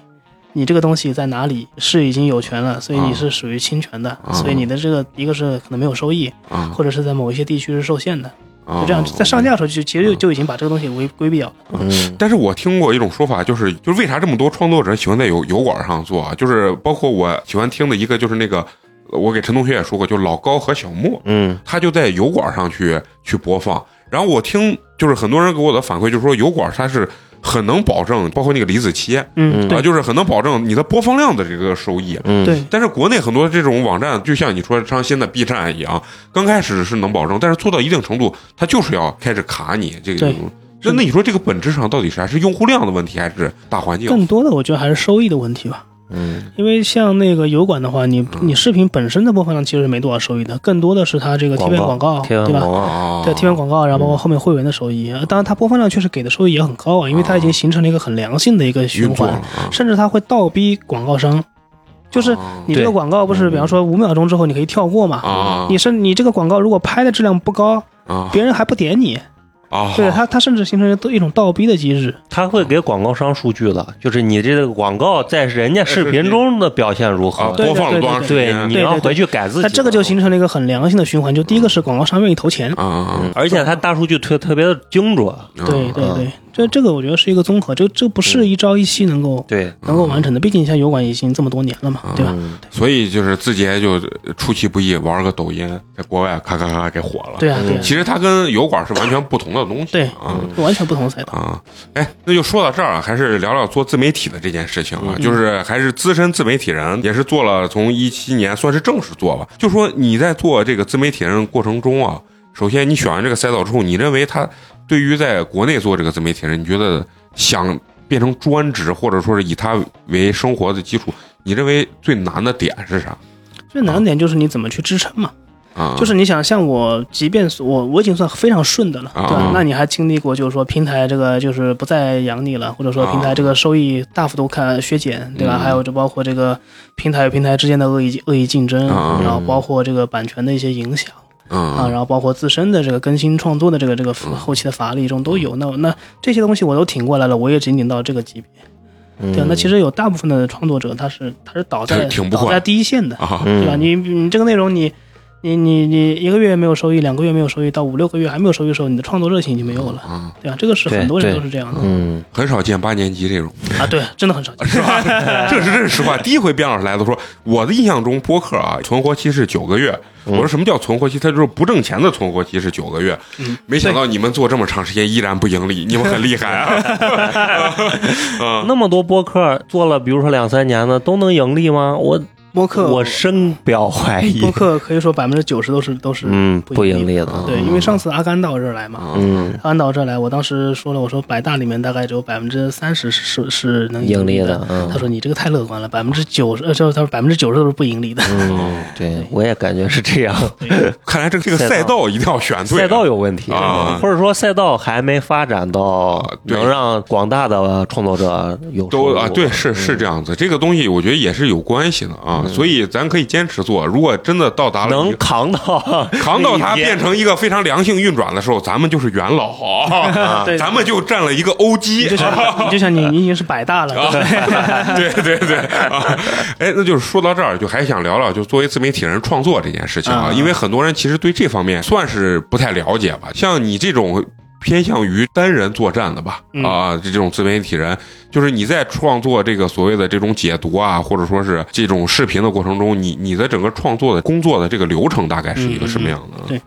你这个东西在哪里是已经有权了，所以你是属于侵权的，啊。所以你的这个一个是可能没有收益，啊，或者是在某一些地区是受限的，啊就这样在上架的时候就其实就就已经把这个东西规规避掉了。嗯但是我听过一种说法，就是就是为啥这么多创作者喜欢在油油管上做啊？就是包括我喜欢听的一个，就是那个我给陈同学也说过，就是老高和小莫，嗯他就在油管上去去播放。然后我听就是很多人给我的反馈，就是说油管它是很能保证，包括那个李子柒嗯，啊，就是很能保证你的播放量的这个收益。嗯，对，但是国内很多这种网站，就像你说像现在 B 站一样，刚开始是能保证，但是做到一定程度，它就是要开始卡你这个。那那你说这个本质上到底是还？是用户量的问题，还是大环境？更多的我觉得还是收益的问题吧。嗯。因为像那个油管的话，你你视频本身的播放量其实没多少收益的，更多的是它这个贴片广告，对吧？啊，对贴片广告，然后包括后面会员的收益，呃当然它播放量确实给的收益也很高啊，因为它已经形成了一个很良性的一个循环甚至它会倒逼广告商，就是啊。你这个广告不是，比方说五秒钟之后你可以跳过嘛，啊，你是你这个广告如果拍的质量不高，啊。别人还不点你，啊，对它它甚至形成一种倒逼的机制。他会给广告商数据的，就是你这个广告在人家视频中的表现如啊，何，对播放多长时对，间？你要回去改自己的。它这个就形成了一个很良性的循环，就第一个是广告商愿意投钱，啊而且它大数据特特别的精准，对对对，这这个我觉得是一个综合，这这不是一朝一夕能够对，能够完成的，毕竟像油管已经这么多年了嘛，对吧？嗯所以就是字节就出其不意玩个抖音，在国外咔咔咔给火了。对啊，对啊，其实它跟油管是完全不同的东西。对啊。完全不同的赛道。啊，哎，那就说到这儿啊，还是聊聊做自媒体的这件事情啊，就是还是资深自媒体人，也是做了从一七年算是正式做吧。就说你在做这个自媒体人过程中啊，首先你选完这个赛道之后，你认为他对于在国内做这个自媒体人，你觉得想变成专职，或者说是以他为生活的基础，你认为最难的点是啥？最难的点就是你怎么去支撑嘛，啊，就是你想像我，即便是我我已经算非常顺的了，啊对吧？那你还经历过就是说平台这个就是不再养你了，或者说平台这个收益大幅度看削减，对吧？嗯还有就包括这个平台与平台之间的恶意恶意竞争，啊然后包括这个版权的一些影响。啊，嗯然后包括自身的这个更新创作的这个这个后期的乏力中都有。那那这些东西我都挺过来了，我也仅仅到这个级别。嗯对啊，那其实有大部分的创作者他是他是倒在倒在第一线的，对吧？你你这个内容你。你你你一个月没有收益，两个月没有收益，到五六个月还没有收益的时候，你的创作热情已经没有了，啊，对吧？这个是很多人都是这样的嗯，很少见八年级这种。啊，对，真的很少见。是吧？[LAUGHS] 这是这是实话。第一回边老师来的说，我的印象中播客啊，存活期是九个月。我说什么叫存活期？他就是不挣钱的存活期是九个月。没想到你们做这么长时间依然不盈利，你们很厉害啊！[LAUGHS] 啊 [LAUGHS] 那么多播客做了，比如说两三年的，都能盈利吗？我播客我深表怀疑播。客可以说百分之九十都是都是嗯，不盈利的。对，因为上次阿甘到这儿来嘛，嗯，阿甘到这儿来，我当时说了，我说百大里面大概只有百分之三十是是能盈利利的嗯他说你这个太乐观了，百分之九十，呃，就是他说百分之九十都是不盈利的。嗯，对，我也感觉是这样。[LAUGHS] 看来这个这个赛道一定要选对。赛道有问题啊或者说赛道还没发展到能让广大的创作者有都啊，对，是是这样子。这个东西我觉得也是有关系的啊，所以咱可以坚持做。如果真的到达了能扛到 [LAUGHS] 扛到它变成一个非常良性运转的时候，咱们就是元老啊，[LAUGHS] 对咱们就占了一个 OG 就。像你就像你你已经是百大了，对 [LAUGHS] 对？对！哎，那就是说到这儿，就还想聊聊，就作为自媒体人创作这件事情啊，啊因为很多人其实对这方面算是不太了解吧。像你这种偏向于单人作战的吧，嗯啊，这种自媒体人，就是你在创作这个所谓的这种解读啊，或者说是这种视频的过程中，你你的整个创作的工作的这个流程大概是一个什么样的？对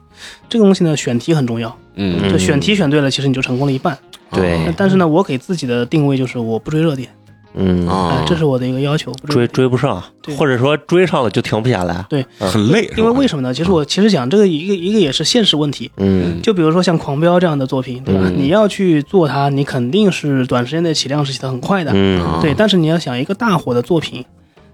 这个东西呢，选题很重要。嗯就选题选对了，其实你就成功了一半。对啊但是呢，我给自己的定位就是我不追热点，嗯，啊哎，这是我的一个要求。追追不上，对或者说追上了就停不下来。对很累，因为为？什么呢？其实我其实讲这个一个一个也是现实问题。嗯就比如说像《狂飙》这样的作品，对吧？嗯你要去做它，你肯定是短时间内起量是起得很快的，嗯啊对。但是你要想一个大火的作品，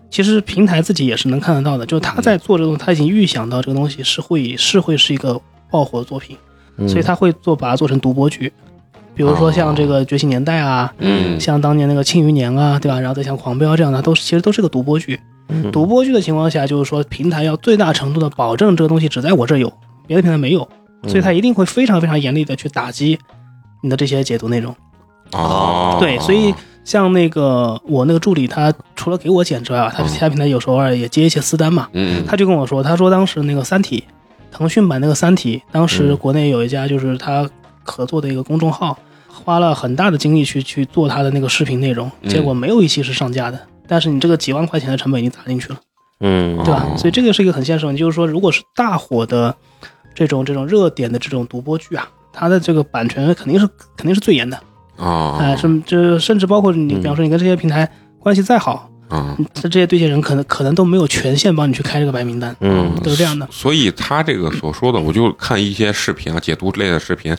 其实平台自己也是能看得到的，就是他在做这个东西，他已经预想到这个东西是会是会是一个爆火的作品，嗯，所以他会做把它做成独播剧。比如说像这个《觉醒年代》啊，嗯。像当年那个《庆余年》啊，对吧？然后再像《狂飙》这样的，都是其实都是个独播剧。嗯。独播剧的情况下，就是说平台要最大程度的保证这个东西只在我这有，别的平台没有，嗯。所以它一定会非常非常严厉的去打击你的这些解读内容。哦，对，所以像那个我那个助理，他除了给我剪之外啊，他其他平台有时候偶尔也接一些私单嘛，嗯，他就跟我说，他说当时那个《三体》，腾讯版那个《三体》，当时嗯国内有一家就是他合作的一个公众号，花了很大的精力去去做他的那个视频内容，嗯。结果没有一期是上架的。但是你这个几万块钱的成本已经砸进去了，嗯。对吧？哦所以这个是一个很现实的问题，就是说，如果是大火的这种这种热点的这种独播剧啊，它的这个版权肯定是肯定是最严的，啊哎、甚这甚至包括你，嗯比方说你跟这些平台关系再好，嗯，这这些对接人可能可能都没有权限帮你去开这个白名单，嗯。都是这样的。所以他这个所说的，我就看一些视频啊，解读类的视频，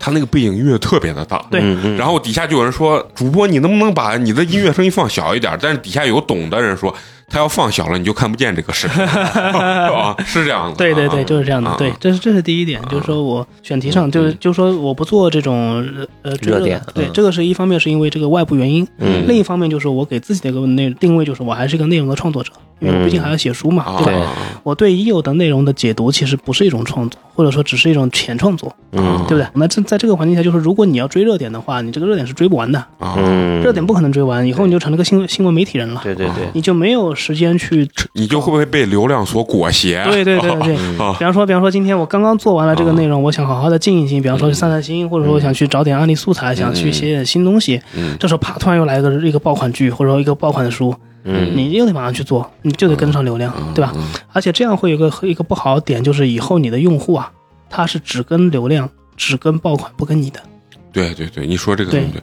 他那个背景音乐特别的大，对。然后底下就有人说，主播你能不能把你的音乐声音放小一点？但是底下有懂的人说，他要放小了，你就看不见这个视频，[LAUGHS] 啊，是这样的，对对对，啊就是这样的。啊。对，这是这是第一点，就是说我选题上就是就是说我不做这种呃追热点对嗯，这个是一方面是因为这个外部原因，嗯。另一方面就是我给自己的一个内定位就是我还是一个内容的创作者，因为我毕竟还要写书嘛，啊对吧？啊我对已有的内容的解读其实不是一种创作，或者说只是一种前创作，嗯对不对？那这在这个环境下，就是如果你要追热点的话，你这个热点是追不完的，热点不可能追完，以后你就成了个新闻新闻媒体人了，对对对，你就没有时间去。你就会不会被流量所裹挟？对对对对。啊比方说，比方说，今天我刚刚做完了这个内容，我想好好的静一静，比方说去散散心，或者说我想去找点案例素材，想去写点新东西。嗯这时候啪，突然又来一个一个爆款剧，或者说一个爆款的书，嗯你又得马上去做，你就得跟上流量，对吧？嗯而且这样会有个一个不好的点，就是以后你的用户啊，他是只跟流量，只跟爆款，不跟你的。对对对，你说这个对对对，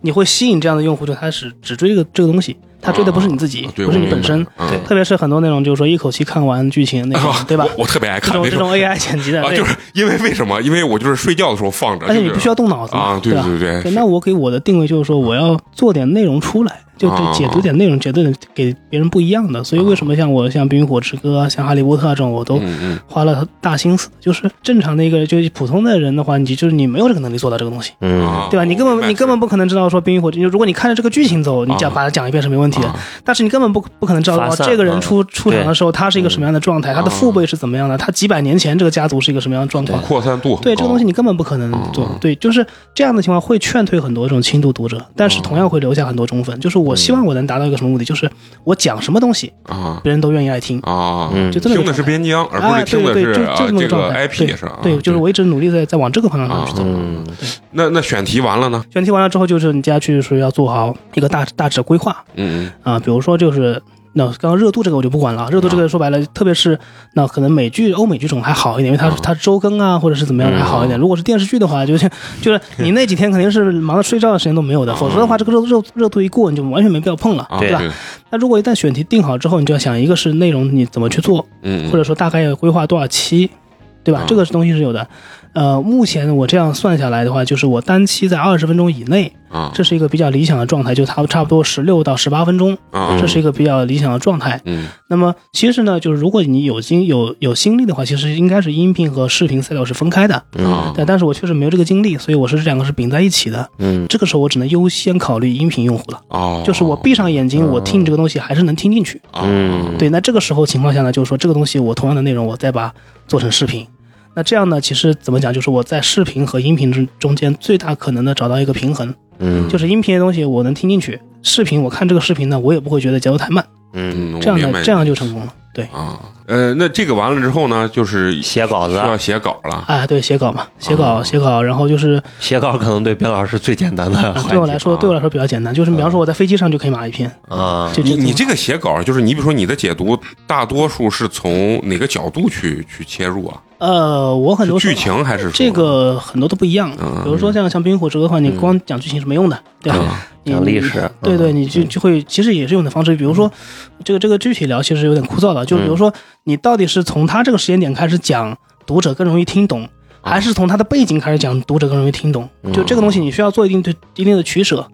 你会吸引这样的用户，就开始只追这个这个东西，他追的不是你自己，不是你本身。特别是很多那种，就是说一口气看完剧情那种，对吧？我我特别爱看这种 [LAUGHS] 这种 [LAUGHS] AI 剪辑的，就是因为为什么？因为我就是睡觉的时候放着，而且你不需要动脑子嘛啊，对吧？对对对，那我给我的定位就是说，我要做点内容出来，就对啊解读点内容，解读点给别人不一样的。所以为什么像我像《冰与火之歌》啊、像《哈利波特》这种，我都花了大心思。就是正常的一个就是普通的人的话，你就是你没有这个能力做到这个东西，嗯啊，对吧？你根本你根本不可能知道说《冰与火之歌》，如果你看着这个剧情走，你讲啊把它讲一遍是没问题的。啊但是你根本不不可能知道这个人啊出出场的时候他是一个什么样的状态，他的父辈是怎么样的，他几百年前这个家族是一个什么样的状况。扩散度对这个东西你根本不可能做嗯，对，就是这样的情况会劝退很多这种轻度读者，但是同样会留下很多忠粉。就是我希望我能达到一个什么目的，就是我讲什么东西，啊别人都愿意爱听。啊，嗯就这么个听的是状态边疆，而不哎，是听的对对对，就啊就这么这个个状态。IP 对是啊，对，就是我一直努力在在往这个方向上去走。嗯那那选题完了呢？选题完了之后，就是你接下去是要做好一个大大致的规划嗯啊，比如说就是。那刚刚热度这个我就不管了，热度这个说白了，特别是那可能美剧、欧美剧这种还好一点，因为它啊它周更啊，或者是怎么样还好一点。如果是电视剧的话，就是就是 [LAUGHS] 你那几天肯定是忙着睡觉的时间都没有的，否则的话，这个热热热度一过，你就完全没必要碰了，啊，对吧？那如果一旦选题定好之后，你就要想一个是内容你怎么去做，嗯，或者说大概要规划多少期，对吧啊？这个东西是有的。呃，目前我这样算下来的话，就是我单期在二十分钟以内，啊这是一个比较理想的状态，就差不差不多十六到十八分钟，啊，这是一个比较理想的状态。嗯那么其实呢，就是如果你有精有有心力的话，其实应该是音频和视频赛道是分开的。啊对，但是我确实没有这个精力，所以我是这两个是并在一起的。嗯这个时候我只能优先考虑音频用户了，哦，就是我闭上眼睛，我听这个东西还是能听进去。嗯对，那这个时候情况下呢，就是说这个东西我同样的内容，我再把它做成视频。那这样呢，其实怎么讲，就是我在视频和音频之中间最大可能的找到一个平衡，嗯就是音频的东西我能听进去，视频我看这个视频呢，我也不会觉得节奏太慢，嗯嗯，这样呢，这样就成功了。对，啊，呃，那这个完了之后呢，就是写稿子需要写稿了。啊，对，写稿嘛，写稿，哦写稿，然后就是写稿可能对边老师最简单的啊对我来说，啊对我来说比较简单，就是比方说我在飞机上就可以码一篇，啊你你这个写稿，就是你比如说你的解读，大多数是从哪个角度去去切入啊？呃，我很多时候是剧情还是这个很多都不一样，嗯比如说像像《冰与火之歌》的话，你光讲剧情是没用的，对吧？讲历史对对，嗯。你就就会其实也是用的方式，比如说这个这个具体聊其实有点枯燥的，就比如说你到底是从他这个时间点开始讲，读者更容易听懂。啊还是从他的背景开始讲，读者更容易听懂。就这个东西，你需要做一定的一定的取舍。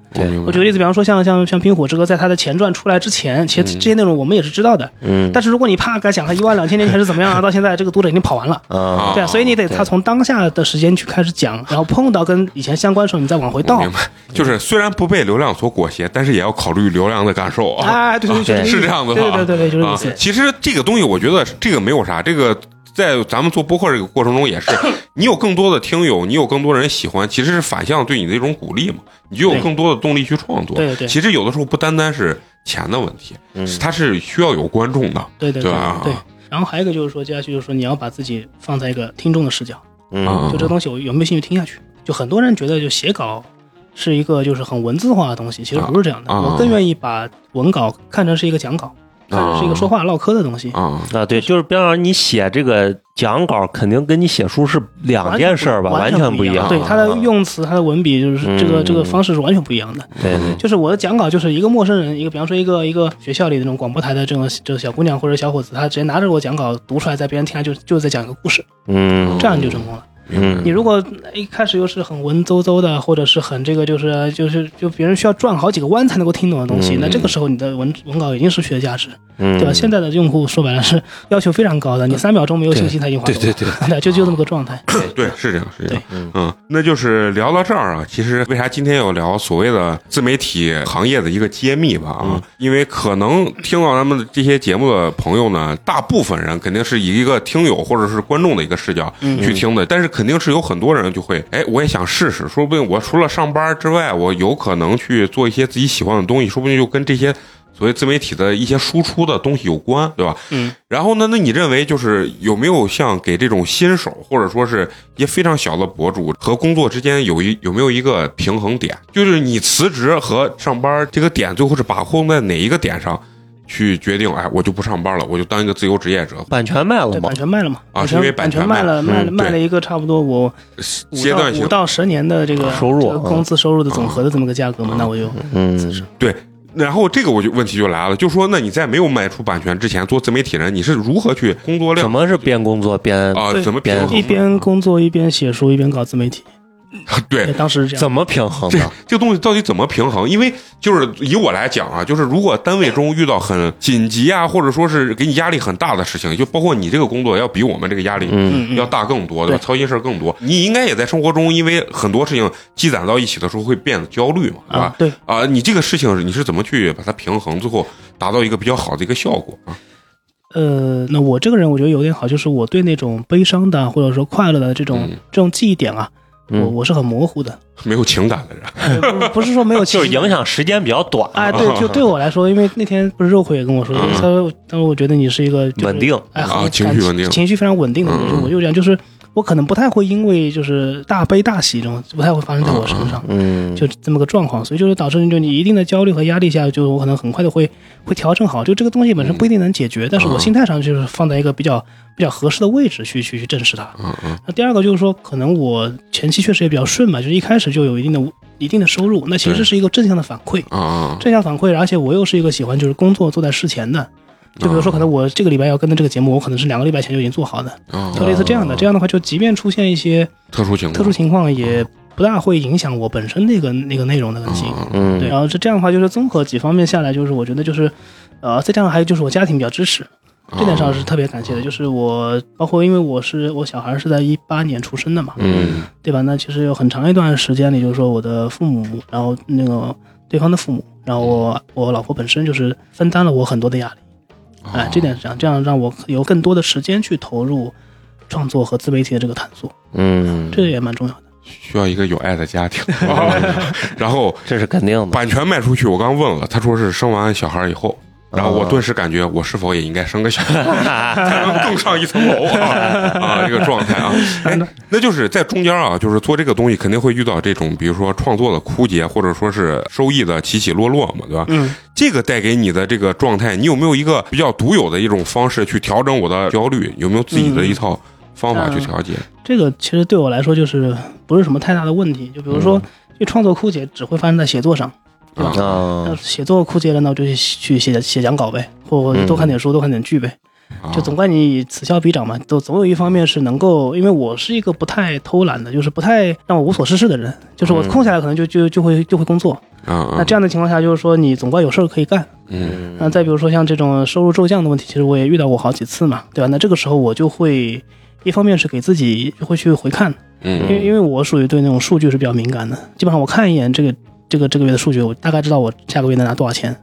我举个例子，比方说像像像《冰火之歌》在它的前传出来之前，其实这些内容我们也是知道的。嗯但是如果你啪给他讲了一万两千年前是怎么样啊，[LAUGHS] 到现在这个读者已经跑完了。啊对啊，所以你得对他从当下的时间去开始讲，然后碰到跟以前相关的时候，你再往回倒。明白，就是虽然不被流量所裹挟，但是也要考虑流量的感受啊。哎，对对对，[LAUGHS] 是这样子的啊对对对对，就是这意思。其实这个东西，我觉得这个没有啥，这个在咱们做播客这个过程中也是，你有更多的听友，你有更多人喜欢，其实是反向对你的一种鼓励嘛，你就有更多的动力去创作。对对对其实有的时候不单单是钱的问题，嗯它是需要有观众的。对对对对吧对。然后还有一个就是说，接下去就是说，你要把自己放在一个听众的视角，嗯啊就这东西我有没有兴趣听下去？就很多人觉得就写稿是一个就是很文字化的东西，其实不是这样的。我更愿意把文稿看成是一个讲稿，看成是一个说话唠嗑的东西。啊，啊，对，就是边上你写这个讲稿，肯定跟你写书是两件事吧，完完全不一样。对他的用词、他的文笔，就是这个嗯这个方式是完全不一样的。对对，就是我的讲稿，就是一个陌生人，一个比方说一个一个学校里的那种广播台的这种这个小姑娘或者小伙子，他直接拿着我讲稿读出来，在别人听来就就是在讲一个故事，嗯，这样就成功了。嗯你如果一开始又是很文绉绉的，或者是很这个就是就是就别人需要转好几个弯才能够听懂的东西，嗯那这个时候你的文文稿已经失去了价值，嗯，对吧？现在的用户说白了是要求非常高的，你三秒钟没有信息他已经划走了，对对对 [LAUGHS] 对，就就这么个状态。对，是这样，是这样。嗯嗯，那就是聊到这儿啊，其实为啥今天要聊所谓的自媒体行业的一个揭秘吧？啊，因为可能听到咱们这些节目的朋友呢，大部分人肯定是以一个听友或者是观众的一个视角去听的，但是肯定是有很多人就会，哎，我也想试试，说不定我除了上班之外，我有可能去做一些自己喜欢的东西，说不定就跟这些。所谓自媒体的一些输出的东西有关，对吧？嗯。然后呢，那你认为就是有没有像给这种新手或者说是一些非常小的博主和工作之间有一有没有一个平衡点？就是你辞职和上班这个点最后是把控在哪一个点上去决定？哎，我就不上班了，我就当一个自由职业者，版权卖了对，吗版？权卖了嘛？啊是因为版版权卖了，卖卖了嗯卖了一个差不多我阶段性五到十年的这个收入这个工资收入的总和的这么个价格嘛，那我就嗯，对。然后这个我就问题就来了，就说那你在没有卖出版权之前做自媒体人，你是如何去工作量怎么是边工作边啊？对怎么平衡？一边工作一边写书一边搞自媒体。[LAUGHS] 对对，当时是这样。怎么平衡这的？这个东西到底怎么平衡？因为就是以我来讲啊，就是如果单位中遇到很紧急啊，或者说是给你压力很大的事情，就包括你这个工作要比我们这个压力要大更多，对吧？操心事儿更多。你应该也在生活中，因为很多事情积攒到一起的时候会变得焦虑嘛，对吧啊，？对，啊，你这个事情你是怎么去把它平衡，最后达到一个比较好的一个效果啊？呃，那我这个人我觉得有点好，就是我对那种悲伤的或者说快乐的这种、嗯这种记忆点啊，我嗯，我是很模糊的，[LAUGHS] 没有情感的人，[LAUGHS] 呃不不是说没有 [LAUGHS] 就是影响时间比较短，哎，对，就对我来说，因为那天不是肉魁也跟我说，嗯。他说，他说我觉得你是一个就是稳定。哎，啊情绪稳定。情绪非常稳定的我就这样，就是我可能不太会因为就是大悲大喜这种不太会发生在我身上，嗯，就这么个状况，所以就是导致就你一定的焦虑和压力下，就我可能很快的会会调整好，就这个东西本身不一定能解决，但是我心态上就是放在一个比较比较合适的位置去去去正视它。那第二个就是说，可能我前期确实也比较顺嘛，就是一开始就有一定的一定的收入，那其实是一个正向的反馈。正向反馈，而且我又是一个喜欢就是工作做在事前的，就比如说可能我这个礼拜要跟的这个节目，我可能是两个礼拜前就已经做好的，啊！就类似这样的。这样的话，就即便出现一些特殊情况，特殊情况，也不大会影响我本身那个那个内容的更新。嗯，对，然后这这样的话，就是综合几方面下来，就是我觉得就是，呃，再加上还有就是我家庭比较支持，啊这点上是特别感谢的。就是我包括因为我是我小孩是在一八年出生的嘛，嗯对吧？那其实有很长一段时间里，就是说我的父母，然后那个对方的父母，然后我我老婆本身就是分担了我很多的压力，哎，这点是这样，这样让我有更多的时间去投入创作和自媒体的这个探索，嗯，这个也蛮重要的。需要一个有爱的家庭。[LAUGHS] 然后这是肯定的。版权卖出去，我刚问了，他说是生完小孩以后。然后我哦顿时感觉，我是否也应该生个小孩，[LAUGHS] 才能更上一层楼啊啊！这个状态啊，哎，那就是在中间啊，就是做这个东西肯定会遇到这种，比如说创作的枯竭，或者说是收益的起起落落嘛，对吧？嗯，这个带给你的这个状态，你有没有一个比较独有的一种方式去调整我的焦虑？有没有自己的一套方法去调节？这个其实对我来说就是不是什么太大的问题。就比如说，这创作枯竭只会发生在写作上，对吧？啊那，写作枯竭了，那我就去去写写讲稿呗，或多看点书，多看点剧呗。啊就总怪你此消彼长嘛，都总有一方面是能够，因为我是一个不太偷懒的，就是不太让我无所事事的人，就是我嗯空下来可能就就就会就会工作。啊，那这样的情况下，就是说你总怪有事儿可以干。嗯那再比如说像这种收入骤降的问题，其实我也遇到过好几次嘛，对吧？那这个时候我就会，一方面是给自己会去回看，嗯因为嗯因为我属于对那种数据是比较敏感的，基本上我看一眼这个这个这个月的数据，我大概知道我下个月能拿多少钱，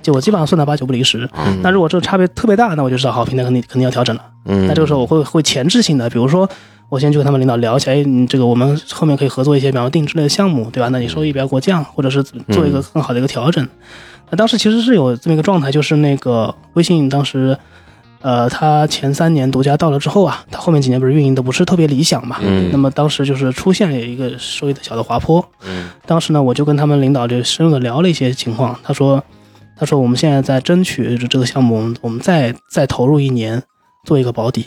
就我基本上算到八九不离十。啊那如果这个差别特别大，那我就知道好，平台肯定肯定要调整了。嗯，那这个时候我会会前置性的，比如说我先去跟他们领导聊一下，哎，你这个我们后面可以合作一些，比方说定制类的项目，对吧？那你收益不要给我降，或者是做一个更好的一个调整。那当时其实是有这么一个状态，就是那个微信当时，呃，他前三年独家到了之后啊，他后面几年不是运营的不是特别理想嘛？嗯那么当时就是出现了一个收益的小的滑坡。嗯当时呢，我就跟他们领导就深入的聊了一些情况。他说，他说我们现在在争取这个项目，我们我们再再投入一年做一个保底。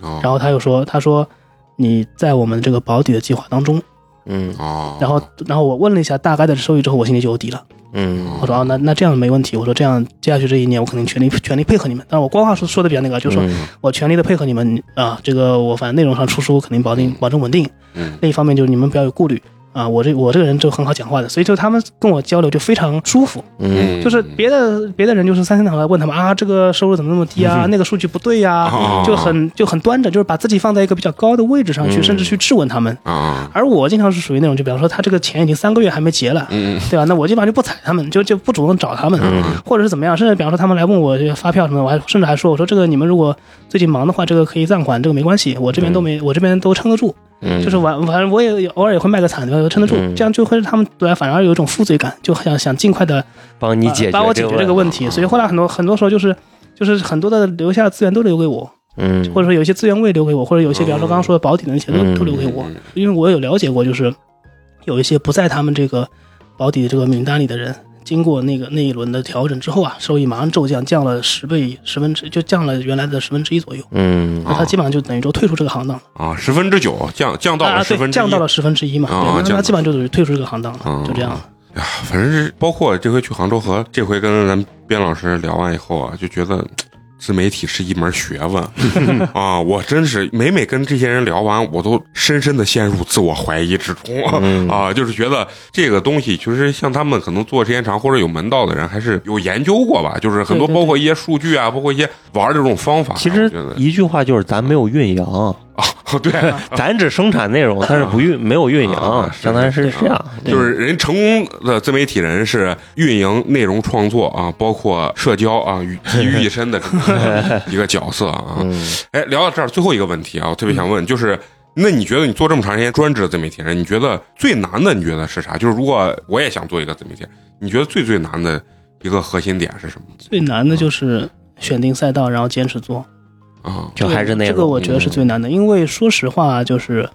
哦然后他又说，他说你在我们这个保底的计划当中。嗯哦，然后然后我问了一下大概的收益之后，我心里就有底了。嗯我说啊，那那这样没问题。我说这样接下去这一年，我肯定全力全力配合你们。但是我官话说说的比较那个，就是说嗯我全力的配合你们啊，这个我反正内容上出书肯定保定保证稳定。嗯另一方面就是你们不要有顾虑啊，我这我这个人就很好讲话的，所以就他们跟我交流就非常舒服。嗯就是别的别的人就是三天两头来问他们啊，这个收入怎么那么低啊，那个数据不对呀、哦就很就很端着，就是把自己放在一个比较高的位置上去，嗯甚至去质问他们。啊，而我经常是属于那种，就比方说他这个钱已经三个月还没结了，嗯对吧？那我基本上就不睬他们，就就不主动找他们，嗯或者是怎么样。甚至比方说他们来问我这个发票什么的，我还甚至还说，我说这个你们如果最近忙的话，这个可以暂缓，这个没关系，我这边都没，我这边都撑得住。嗯，就是晚反正我也偶尔也会卖个惨，对吧？撑得住，嗯这样就会让他们对反而有一种负罪感，就想想尽快的帮你解决帮我解决这个问题。所以后来很多很多时候就是就是很多的留下的资源都留给我，嗯，或者说有一些资源未留给我，或者有一些比方说刚刚说的保底的那些都嗯都留给我嗯，因为我有了解过，就是有一些不在他们这个保底的这个名单里的人。经过那个那一轮的调整之后啊，收益马上骤降，降了十倍，十分之就降了原来的十分之一左右。嗯那他基本上就等于说退出这个行当了，啊，十分之九降降到了十分，之一，降到了十分之一嘛，那他基本上就等于退出这个行当啊了，就这样了。呀，反正是包括这回去杭州和这回跟咱们边老师聊完以后啊，就觉得。自媒体是一门学问 [LAUGHS] 啊！我真是每每跟这些人聊完，我都深深的陷入自我怀疑之中、嗯啊！就是觉得这个东西，其实像他们可能做时间长或者有门道的人，还是有研究过吧。就是很多包括一些数据啊，包括一些玩的这种方法啊。其实一句话就是咱没有运营，啊，[LAUGHS] 对，[LAUGHS] 咱只生产内容，但是不运 [LAUGHS] 没有运啊营，是相当于是这样。就是人成功的自媒体人是运营内容创作啊，包括社交啊，于集于一身的一个角色啊。嗯哎，聊到这儿，最后一个问题啊，我特别想问，就是那你觉得你做这么长时间专职的自媒体人，你觉得最难的，你觉得是啥？就是如果我也想做一个自媒体人，你觉得最最难的一个核心点是什么最难的就是选定赛道，然后坚持做。啊？就还是那个。这个我觉得是最难的，因为说实话，就是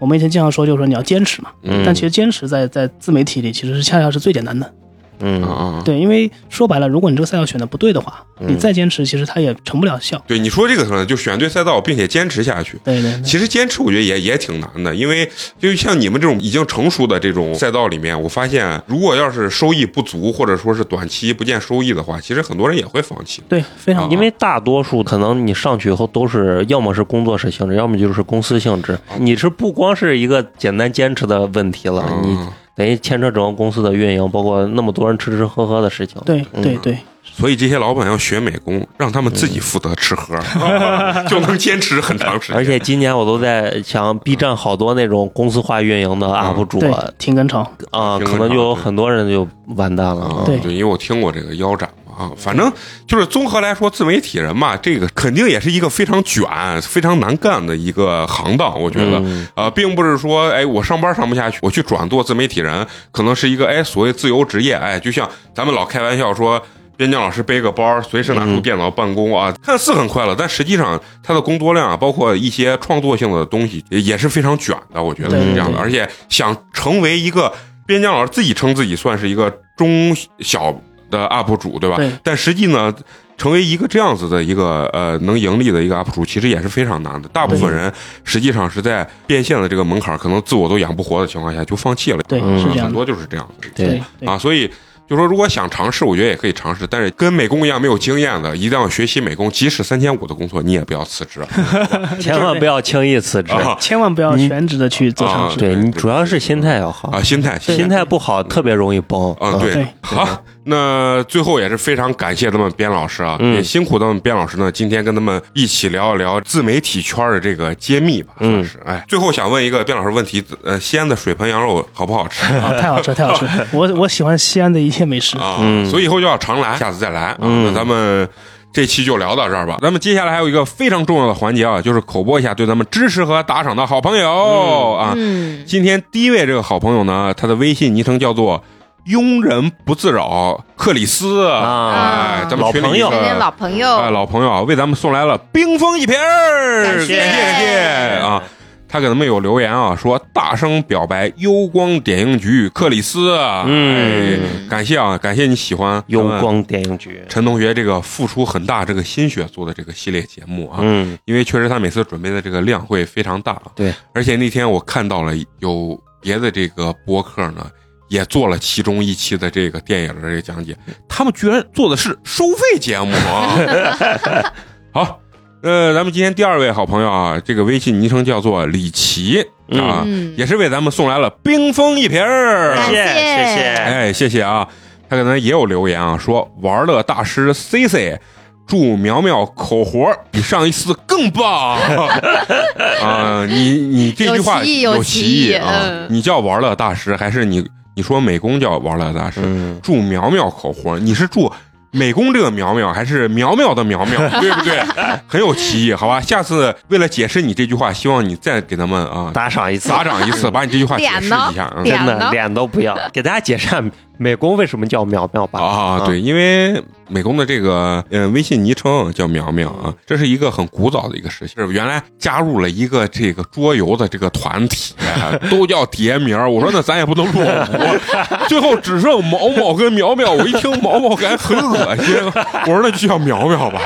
我们以前经常说，就是说你要坚持嘛。嗯，但其实坚持在在自媒体里其实是恰恰是最简单的。嗯啊啊！对，因为说白了，如果你这个赛道选的不对的话，嗯你再坚持，其实它也成不了效。对你说这个可能就选对赛道，并且坚持下去。对对对。其实坚持我觉得也也挺难的，因为就像你们这种已经成熟的这种赛道里面，我发现如果要是收益不足，或者说是短期不见收益的话，其实很多人也会放弃。对，非常啊因为大多数可能你上去以后都是要么是工作室性质，要么就是公司性质。你是不光是一个简单坚持的问题了，你嗯等于牵扯整个公司的运营，包括那么多人吃吃喝喝的事情。对嗯对对，所以这些老板要学美工，让他们自己负责吃喝，[LAUGHS] 就能坚持很长时间。而且今年我都在想，B 站好多那种公司化运营的 UP 主对啊，停更潮，啊可能就有很多人就完蛋了。对对，因为我听过这个腰斩嘛啊，反正就是综合来说，自媒体人嘛，这个肯定也是一个非常卷、非常难干的一个行当，我觉得。嗯呃，并不是说，哎，我上班上不下去，我去转做自媒体人，可能是一个哎所谓自由职业，哎，就像咱们老开玩笑说。边疆老师背个包，随时拿出嗯电脑办公啊，看似很快乐，但实际上他的工作量啊，包括一些创作性的东西，也也是非常卷的。我觉得是这样的。而且想成为一个边疆老师自己称自己算是一个中小的 UP 主，对吧？对但实际呢，成为一个这样子的一个呃能盈利的一个 UP 主，其实也是非常难的。大部分人实际上是在变现的这个门槛儿，可能自我都养不活的情况下就放弃了。对，嗯是这样的。很多就是这样的。对对对啊，所以就说如果想尝试，我觉得也可以尝试，但是跟美工一样没有经验的，一定要学习美工，即使三千五的工作，你也不要辞职啊。[LAUGHS] 千万不要轻易辞职。啊 [LAUGHS] 千万不要全职的去做尝试。对你主要是心态要好啊，，心态，心态不好特别容易崩。啊，嗯对对，好，那最后也是非常感谢咱们边老师啊，嗯也辛苦咱们边老师呢，今天跟他们一起聊一聊自媒体圈的这个揭秘吧，算嗯是。哎，最后想问一个边老师问题，呃，西安的水盆羊肉好不好吃啊，太好吃，太好吃！[LAUGHS] 我我喜欢西安的一切美食。啊？嗯所以以后就要常来，下次再来啊。嗯那咱们。这期就聊到这儿吧。咱们接下来还有一个非常重要的环节啊，就是口播一下对咱们支持和打赏的好朋友、啊。嗯，今天第一位这个好朋友呢，他的微信昵称叫做“庸人不自扰”克里斯啊哎，咱们老朋友。老朋友，哎，老朋友啊，为咱们送来了冰封一瓶儿，感谢。感谢谢啊！他给咱们有留言啊，说大声表白幽光点映局克里斯，嗯。哎，感谢啊，感谢你喜欢。幽光电影局。陈同学这个付出很大这个心血做的这个系列节目啊，嗯，因为确实他每次准备的这个量会非常大，对，而且那天我看到了有别的这个播客呢，也做了其中一期的这个电影的这个讲解，他们居然做的是收费节目啊！[LAUGHS] 好，呃，咱们今天第二位好朋友啊，这个微信昵称叫做李琦啊，嗯，也是为咱们送来了冰封一瓶儿。谢谢谢谢，哎，谢谢啊！他可能也有留言啊，说玩乐大师 C C，祝苗苗口活比上一次更棒 [LAUGHS] 啊！你你这句话有歧义啊嗯！你叫玩乐大师，还是你你说美工叫玩乐大师？嗯，祝苗苗口活，你是祝美工这个苗苗，还是苗苗的苗苗？[LAUGHS] 对不对？很有歧义，好吧？下次为了解释你这句话，希望你再给他们啊打赏一次，打赏一次，把你这句话解释一下。嗯真的脸都不要，给大家解释下美工为什么叫苗苗吧。啊，对，因为美工的这个呃微信昵称叫苗苗啊，这是一个很古早的一个事情，是原来加入了一个这个桌游的这个团体，哎都叫叠名儿 [LAUGHS] 我说那咱也不能落伍，最后只剩毛毛跟苗苗。我一听毛毛感觉很恶心，我说那就叫苗苗吧，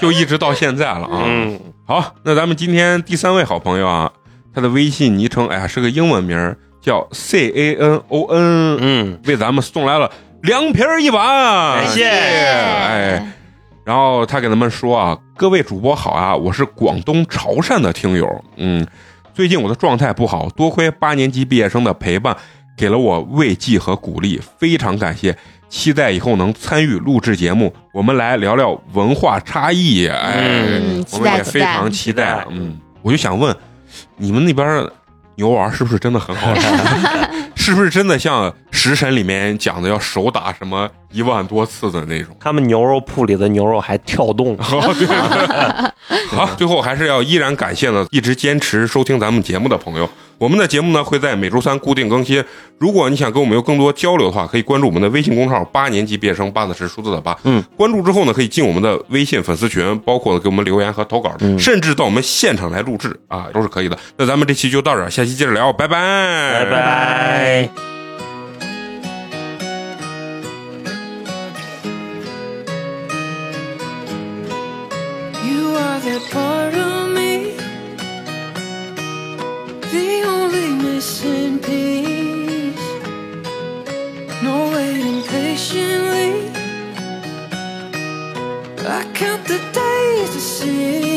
就一直到现在了啊。嗯，好，那咱们今天第三位好朋友啊，他的微信昵称哎呀是个英文名儿，叫 C A N O N，嗯，为咱们送来了凉皮儿一碗，感谢哎，然后他给咱们说啊，各位主播好啊，我是广东潮汕的听友，嗯，最近我的状态不好，多亏八年级毕业生的陪伴，给了我慰藉和鼓励，非常感谢。期待以后能参与录制节目，我们来聊聊文化差异。哎，嗯我们也非常期待。嗯，我就想问，你们那边儿牛丸是不是真的很好吃？[LAUGHS] 是不是真的像《食神》里面讲的要手打什么一万多次的那种？他们牛肉铺里的牛肉还跳动。[LAUGHS] [LAUGHS] 好，最后还是要依然感谢呢，一直坚持收听咱们节目的朋友。我们的节目呢会在每周三固定更新。如果你想跟我们有更多交流的话，可以关注我们的微信公众号“八年级毕业生”，八字是数字的八。嗯，关注之后呢，可以进我们的微信粉丝群，包括给我们留言和投稿，嗯甚至到我们现场来录制啊，都是可以的。那咱们这期就到这儿，下期接着聊，拜拜，拜拜。See